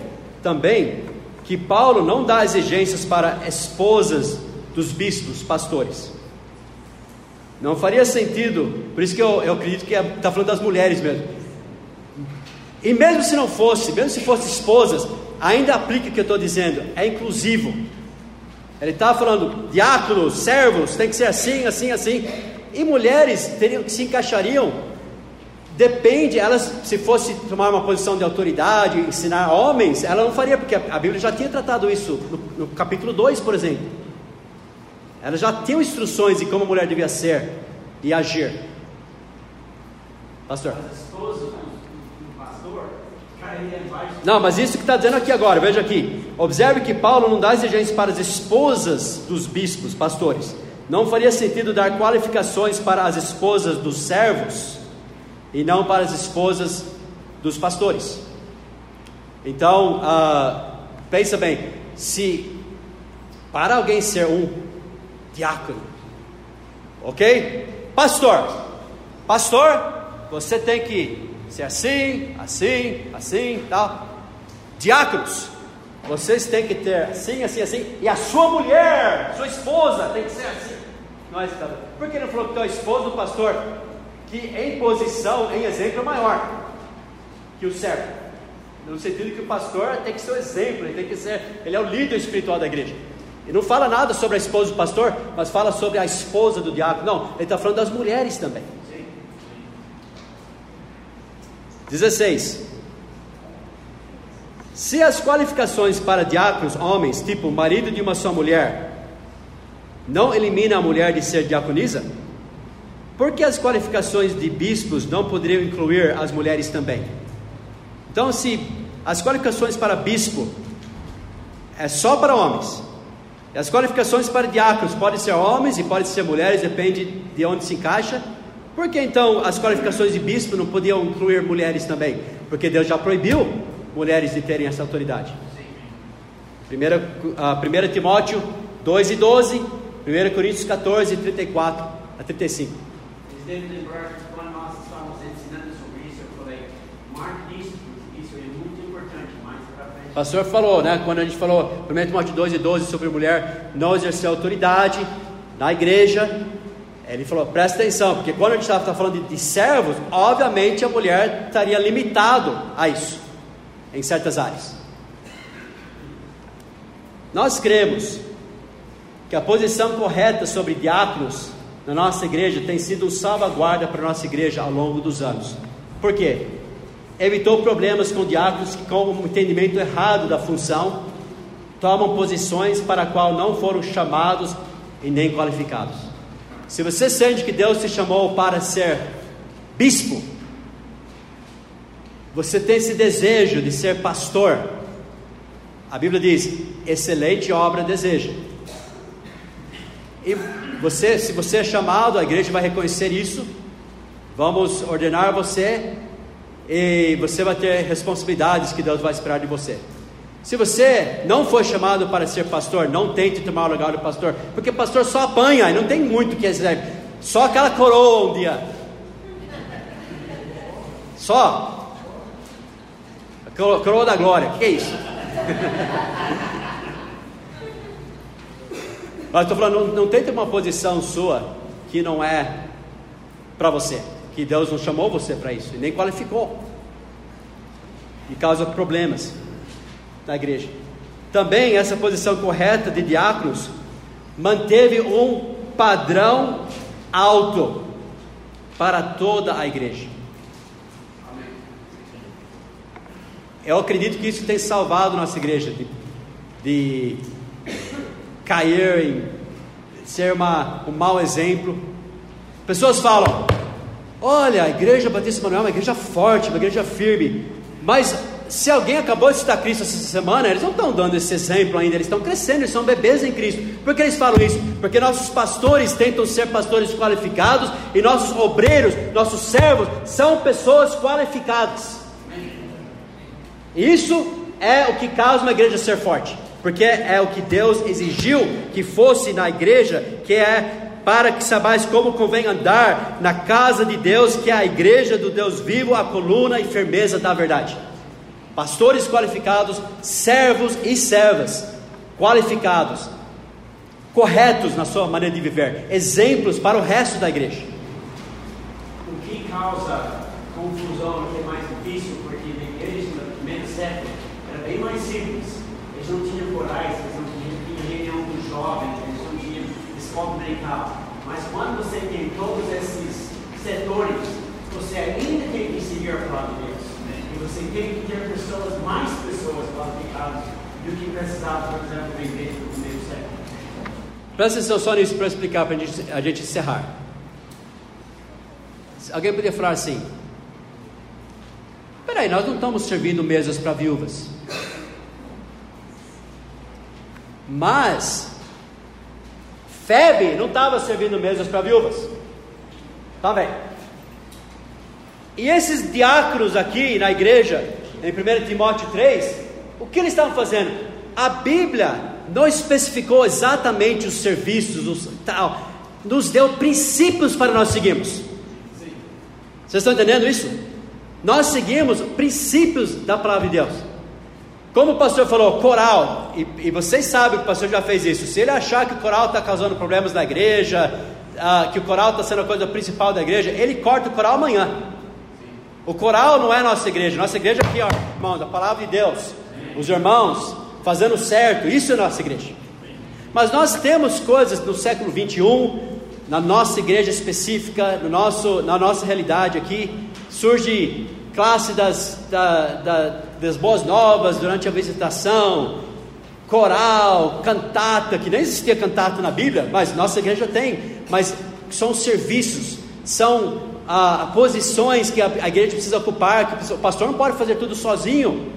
também que Paulo não dá exigências para esposas dos bispos, pastores. Não faria sentido, por isso que eu, eu acredito que está falando das mulheres mesmo. E mesmo se não fosse, mesmo se fosse esposas, ainda aplica o que eu estou dizendo, é inclusivo. Ele está falando, diáconos, servos, tem que ser assim, assim, assim. E mulheres teriam, se encaixariam, depende, elas, se fosse tomar uma posição de autoridade, ensinar homens, ela não faria, porque a Bíblia já tinha tratado isso no, no capítulo 2, por exemplo. Ela já tinha instruções de como a mulher devia ser e agir. Pastor. Não, mas isso que está dizendo aqui agora, veja aqui. Observe que Paulo não dá exigências para as esposas dos bispos, pastores. Não faria sentido dar qualificações para as esposas dos servos e não para as esposas dos pastores. Então, uh, pensa bem: se para alguém ser um diácono, ok? Pastor, pastor, você tem que ser assim, assim, assim, tal. Diáconos, vocês têm que ter assim, assim, assim, e a sua mulher, sua esposa, tem que ser assim. Nós, tá por que não falou que teu esposo, pastor, que em posição, em exemplo, é maior que o servo? No sentido que o pastor tem que ser o exemplo, ele tem que ser, ele é o líder espiritual da igreja. E não fala nada sobre a esposa do pastor, mas fala sobre a esposa do diácono. Não, ele está falando das mulheres também. 16. Se as qualificações para diáconos, homens, tipo marido de uma só mulher, não elimina a mulher de ser diaconisa, por que as qualificações de bispos não poderiam incluir as mulheres também? Então, se as qualificações para bispo é só para homens, e as qualificações para diáconos podem ser homens e podem ser mulheres, depende de onde se encaixa. Por que então as qualificações de bispo não podiam incluir mulheres também? Porque Deus já proibiu mulheres de terem essa autoridade. 1 Timóteo 2 e 12, 1 Coríntios 14, 34 a 35. Devem lembrar que quando nós estamos ensinando sobre isso, eu falei, marque isso, isso é muito importante, mais para frente. O pastor falou, né, quando a gente falou, 1 Timóteo 2 e 12, sobre mulher não exercer autoridade na igreja, ele falou: presta atenção, porque quando a gente está falando de, de, servos, obviamente a mulher estaria limitado a isso em certas áreas. Nós cremos que a posição correta sobre diáconos na nossa igreja tem sido um salvaguarda para a nossa igreja ao longo dos anos. Por quê? Evitou problemas com diáconos que, com um entendimento errado da função, tomam posições para a qual não foram chamados e nem qualificados. Se você sente que Deus te chamou para ser bispo, você tem esse desejo de ser pastor, a Bíblia diz: excelente obra deseja. E você, se você é chamado, a igreja vai reconhecer isso. Vamos ordenar você e você vai ter responsabilidades que Deus vai esperar de você. Se você não foi chamado para ser pastor, não tente tomar o lugar do pastor, porque pastor só apanha e não tem muito que dizer. Só aquela coroa um dia. Só. Coroa da glória, o que é isso? Mas estou falando, não, não tente uma posição sua que não é para você, que Deus não chamou você para isso, e nem qualificou, e causa problemas na igreja. Também essa posição correta de diáconos manteve um padrão alto para toda a igreja. Eu acredito que isso tem salvado nossa igreja de, de cair em ser uma, um mau exemplo. Pessoas falam: Olha, a igreja Batista Manuel é uma igreja forte, uma igreja firme. Mas se alguém acabou de citar Cristo essa semana, eles não estão dando esse exemplo ainda, eles estão crescendo, eles são bebês em Cristo. Por que eles falam isso? Porque nossos pastores tentam ser pastores qualificados e nossos obreiros, nossos servos, são pessoas qualificadas. Isso é o que causa uma igreja ser forte, porque é o que Deus exigiu que fosse na igreja, que é para que sabais como convém andar na casa de Deus, que é a igreja do Deus vivo, a coluna e firmeza da verdade. pastores qualificados, servos e servas qualificados, corretos na sua maneira de viver, exemplos para o resto da igreja. O que causa confusão, que é mais difícil, porque na igreja no primeiro século era bem mais simples. Corais, não tinham reunião dos jovens, não tinham escola dominical. Mas quando você tem todos esses setores, você ainda tem que seguir a palavra de Deus. E você tem que ter pessoas, mais pessoas qualificadas do que precisava, por exemplo, na igreja no primeiro século. Presta atenção só nisso para explicar para a gente encerrar. Alguém poderia falar assim: Peraí, nós não estamos servindo mesas para viúvas. Mas Febe não estava servindo mesas para viúvas. Tá bem. E esses diáconos aqui na igreja, em 1 Timóteo 3, o que eles estavam fazendo? A Bíblia não especificou exatamente os serviços, os, tal, nos deu princípios para nós seguirmos. Vocês estão entendendo isso? Nós seguimos princípios da palavra de Deus. Como o pastor falou, coral, e, e vocês sabem que o pastor já fez isso. Se ele achar que o coral está causando problemas na igreja, ah, que o coral está sendo a coisa principal da igreja, ele corta o coral amanhã. O coral não é nossa igreja, nossa igreja aqui, ó, irmãos, a palavra de Deus, os irmãos fazendo certo, isso é nossa igreja. Mas nós temos coisas no século 21, na nossa igreja específica, no nosso, na nossa realidade aqui, surge classe das, da, da, das boas novas durante a visitação, coral, cantata, que nem existia cantata na Bíblia, mas nossa igreja tem, mas são serviços, são ah, posições que a, a igreja precisa ocupar, que o pastor não pode fazer tudo sozinho,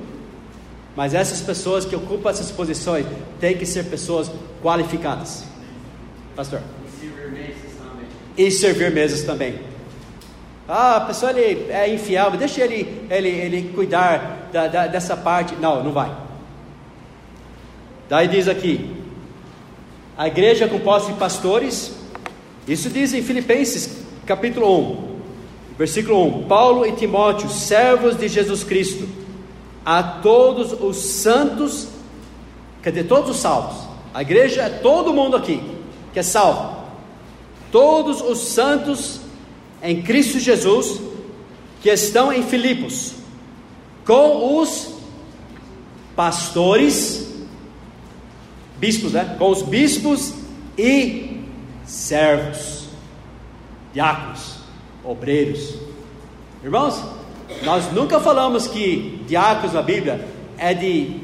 mas essas pessoas que ocupam essas posições têm que ser pessoas qualificadas. Pastor. E servir mesas também. E servir mesas também. Ah, a pessoa ele é infiel, deixa ele, ele, ele cuidar da, da, dessa parte. Não, não vai. Daí diz aqui: a igreja é composta de pastores, isso diz em Filipenses capítulo 1, versículo 1: Paulo e Timóteo, servos de Jesus Cristo, a todos os santos, quer dizer, todos os salvos, a igreja é todo mundo aqui que é salvo, todos os santos em Cristo Jesus que estão em Filipos, com os pastores, bispos, né? Com os bispos e servos, diáconos, obreiros. Irmãos, nós nunca falamos que diáconos na Bíblia é de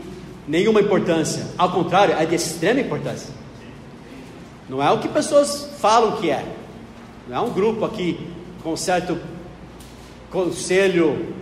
nenhuma importância, ao contrário, é de extrema importância. Não é o que pessoas falam que é, não é um grupo aqui com certo conselho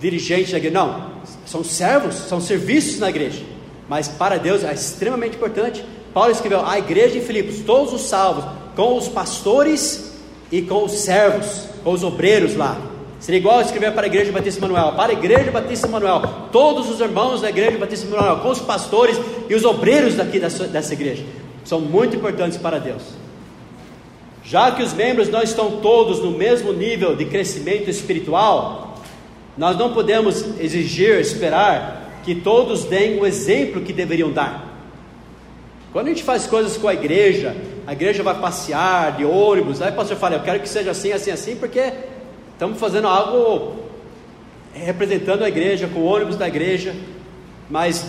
dirigente da igreja. Não, são servos, são serviços na igreja. Mas para Deus é extremamente importante. Paulo escreveu a igreja em Filipos, todos os salvos, com os pastores e com os servos, com os obreiros lá. Seria igual escrever para a igreja Batista Manuel, para a igreja Batista Manuel, todos os irmãos da igreja Batista Manuel, com os pastores e os obreiros daqui dessa, dessa igreja, são muito importantes para Deus. Já que os membros não estão todos no mesmo nível de crescimento espiritual, nós não podemos exigir, esperar que todos deem o exemplo que deveriam dar. Quando a gente faz coisas com a igreja, a igreja vai passear de ônibus, aí o pastor fala: Eu quero que seja assim, assim, assim, porque estamos fazendo algo representando a igreja, com o ônibus da igreja, mas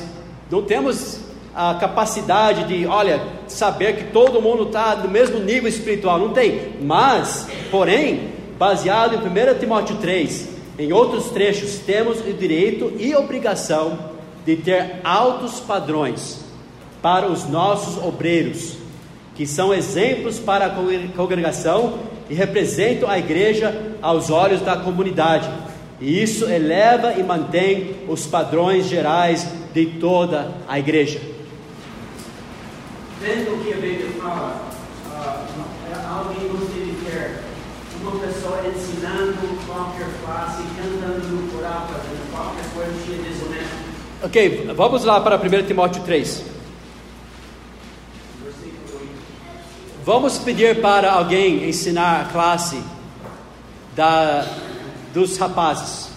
não temos a capacidade de, olha, saber que todo mundo está no mesmo nível espiritual, não tem. Mas, porém, baseado em 1 Timóteo 3, em outros trechos, temos o direito e obrigação de ter altos padrões para os nossos obreiros, que são exemplos para a congregação e representam a igreja aos olhos da comunidade. E isso eleva e mantém os padrões gerais de toda a igreja dentro do que a Bíblia fala, uh, alguém gostaria de ter uma pessoa ensinando qualquer classe, cantando no coral, fazendo qualquer coisa cheia de desonesta. Ok, vamos lá para 1 Timóteo 3. Vamos pedir para alguém ensinar a classe da, dos rapazes,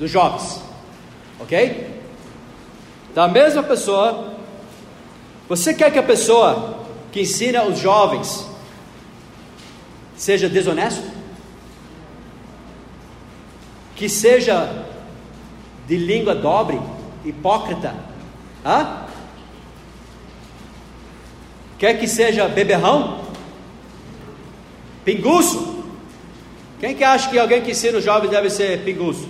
dos jovens. Ok? Da mesma pessoa, você quer que a pessoa que ensina os jovens seja desonesto? Que seja de língua dobre, hipócrita? Hã? Quer que seja beberrão? Pinguço? Quem que acha que alguém que ensina os jovens deve ser pinguço?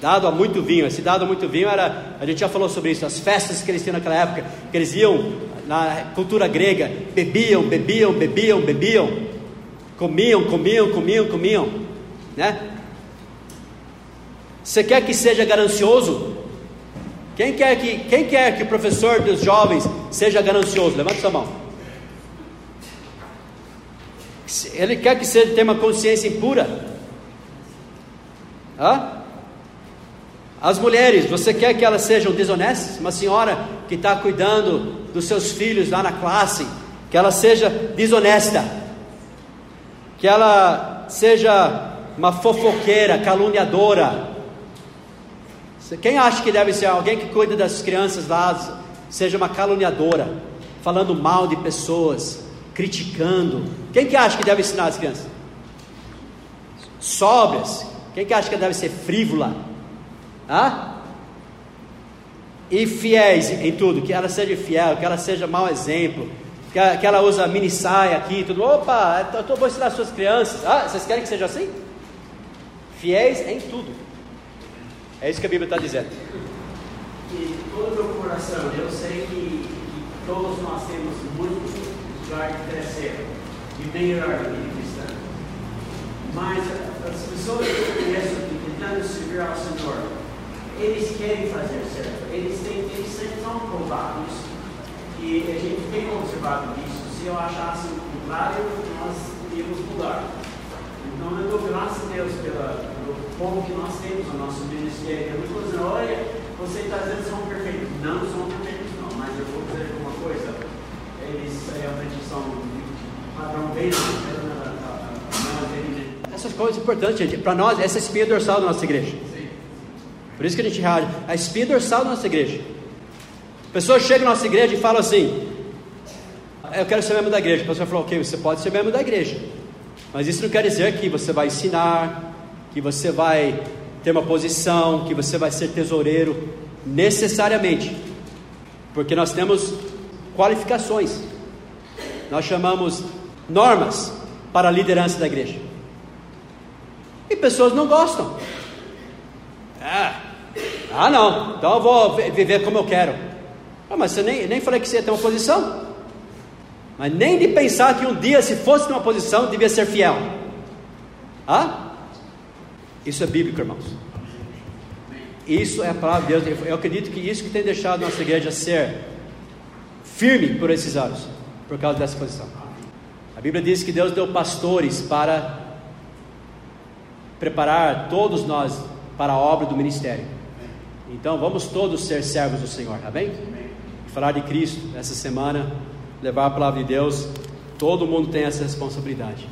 Dado a muito vinho, esse dado a muito vinho era, a gente já falou sobre isso, as festas que eles tinham naquela época, que eles iam na cultura grega, bebiam, bebiam, bebiam, bebiam, comiam, comiam, comiam, comiam, né? Você quer que seja ganancioso? Quem quer que, quem quer que o professor dos jovens seja ganancioso? Levanta sua mão. Ele quer que você tenha uma consciência impura? Hã? As mulheres, você quer que elas sejam desonestas? Uma senhora que está cuidando dos seus filhos lá na classe, que ela seja desonesta, que ela seja uma fofoqueira, caluniadora. Quem acha que deve ser alguém que cuida das crianças lá, seja uma caluniadora, falando mal de pessoas, criticando? Quem que acha que deve ensinar as crianças? Sóbrias. Quem que acha que deve ser frívola? Ah? E fiéis em tudo, que ela seja fiel, que ela seja mau exemplo, que ela, que ela usa mini saia aqui, tudo. Opa, eu vou ensinar as suas crianças. Ah, vocês querem que seja assim? Fiéis em tudo. É isso que a Bíblia está dizendo. E todo meu coração, eu sei que, que, todos nós temos muito lugar de crescer, de melhorar a vida cristã. Mas as pessoas que eu conheço tentando servir ao Senhor, eles querem fazer certo, eles, têm, eles são provados e a gente tem observado isso. Se eu achasse o contrário, nós iríamos mudar. Então eu dou graças a Deus pela, pelo povo que nós temos no nosso ministério. Eu não estou dizendo, olha, você está dizendo que são perfeitos. Não são perfeitos, não, mas eu vou dizer uma coisa. Eles realmente são padrão bem lá. Essas coisas importantes, gente. Para nós, essa é a espinha dorsal da nossa igreja. Por isso que a gente reage. A espinha dorsal da nossa igreja. Pessoas chegam na nossa igreja e falam assim: Eu quero ser membro da igreja. A pessoa falou: Ok, você pode ser membro da igreja. Mas isso não quer dizer que você vai ensinar, que você vai ter uma posição, que você vai ser tesoureiro, necessariamente. Porque nós temos qualificações. Nós chamamos normas para a liderança da igreja. E pessoas não gostam. Ah, ah não, então eu vou viver como eu quero. Ah, mas você nem, nem falei que você ia ter uma posição. Mas nem de pensar que um dia, se fosse numa posição, devia ser fiel. Ah? Isso é bíblico, irmãos. Isso é a palavra de Deus. Eu acredito que isso que tem deixado nossa igreja ser firme por esses anos, por causa dessa posição. A Bíblia diz que Deus deu pastores para preparar todos nós para a obra do ministério. Então vamos todos ser servos do Senhor, amém? Falar de Cristo essa semana, levar a palavra de Deus, todo mundo tem essa responsabilidade.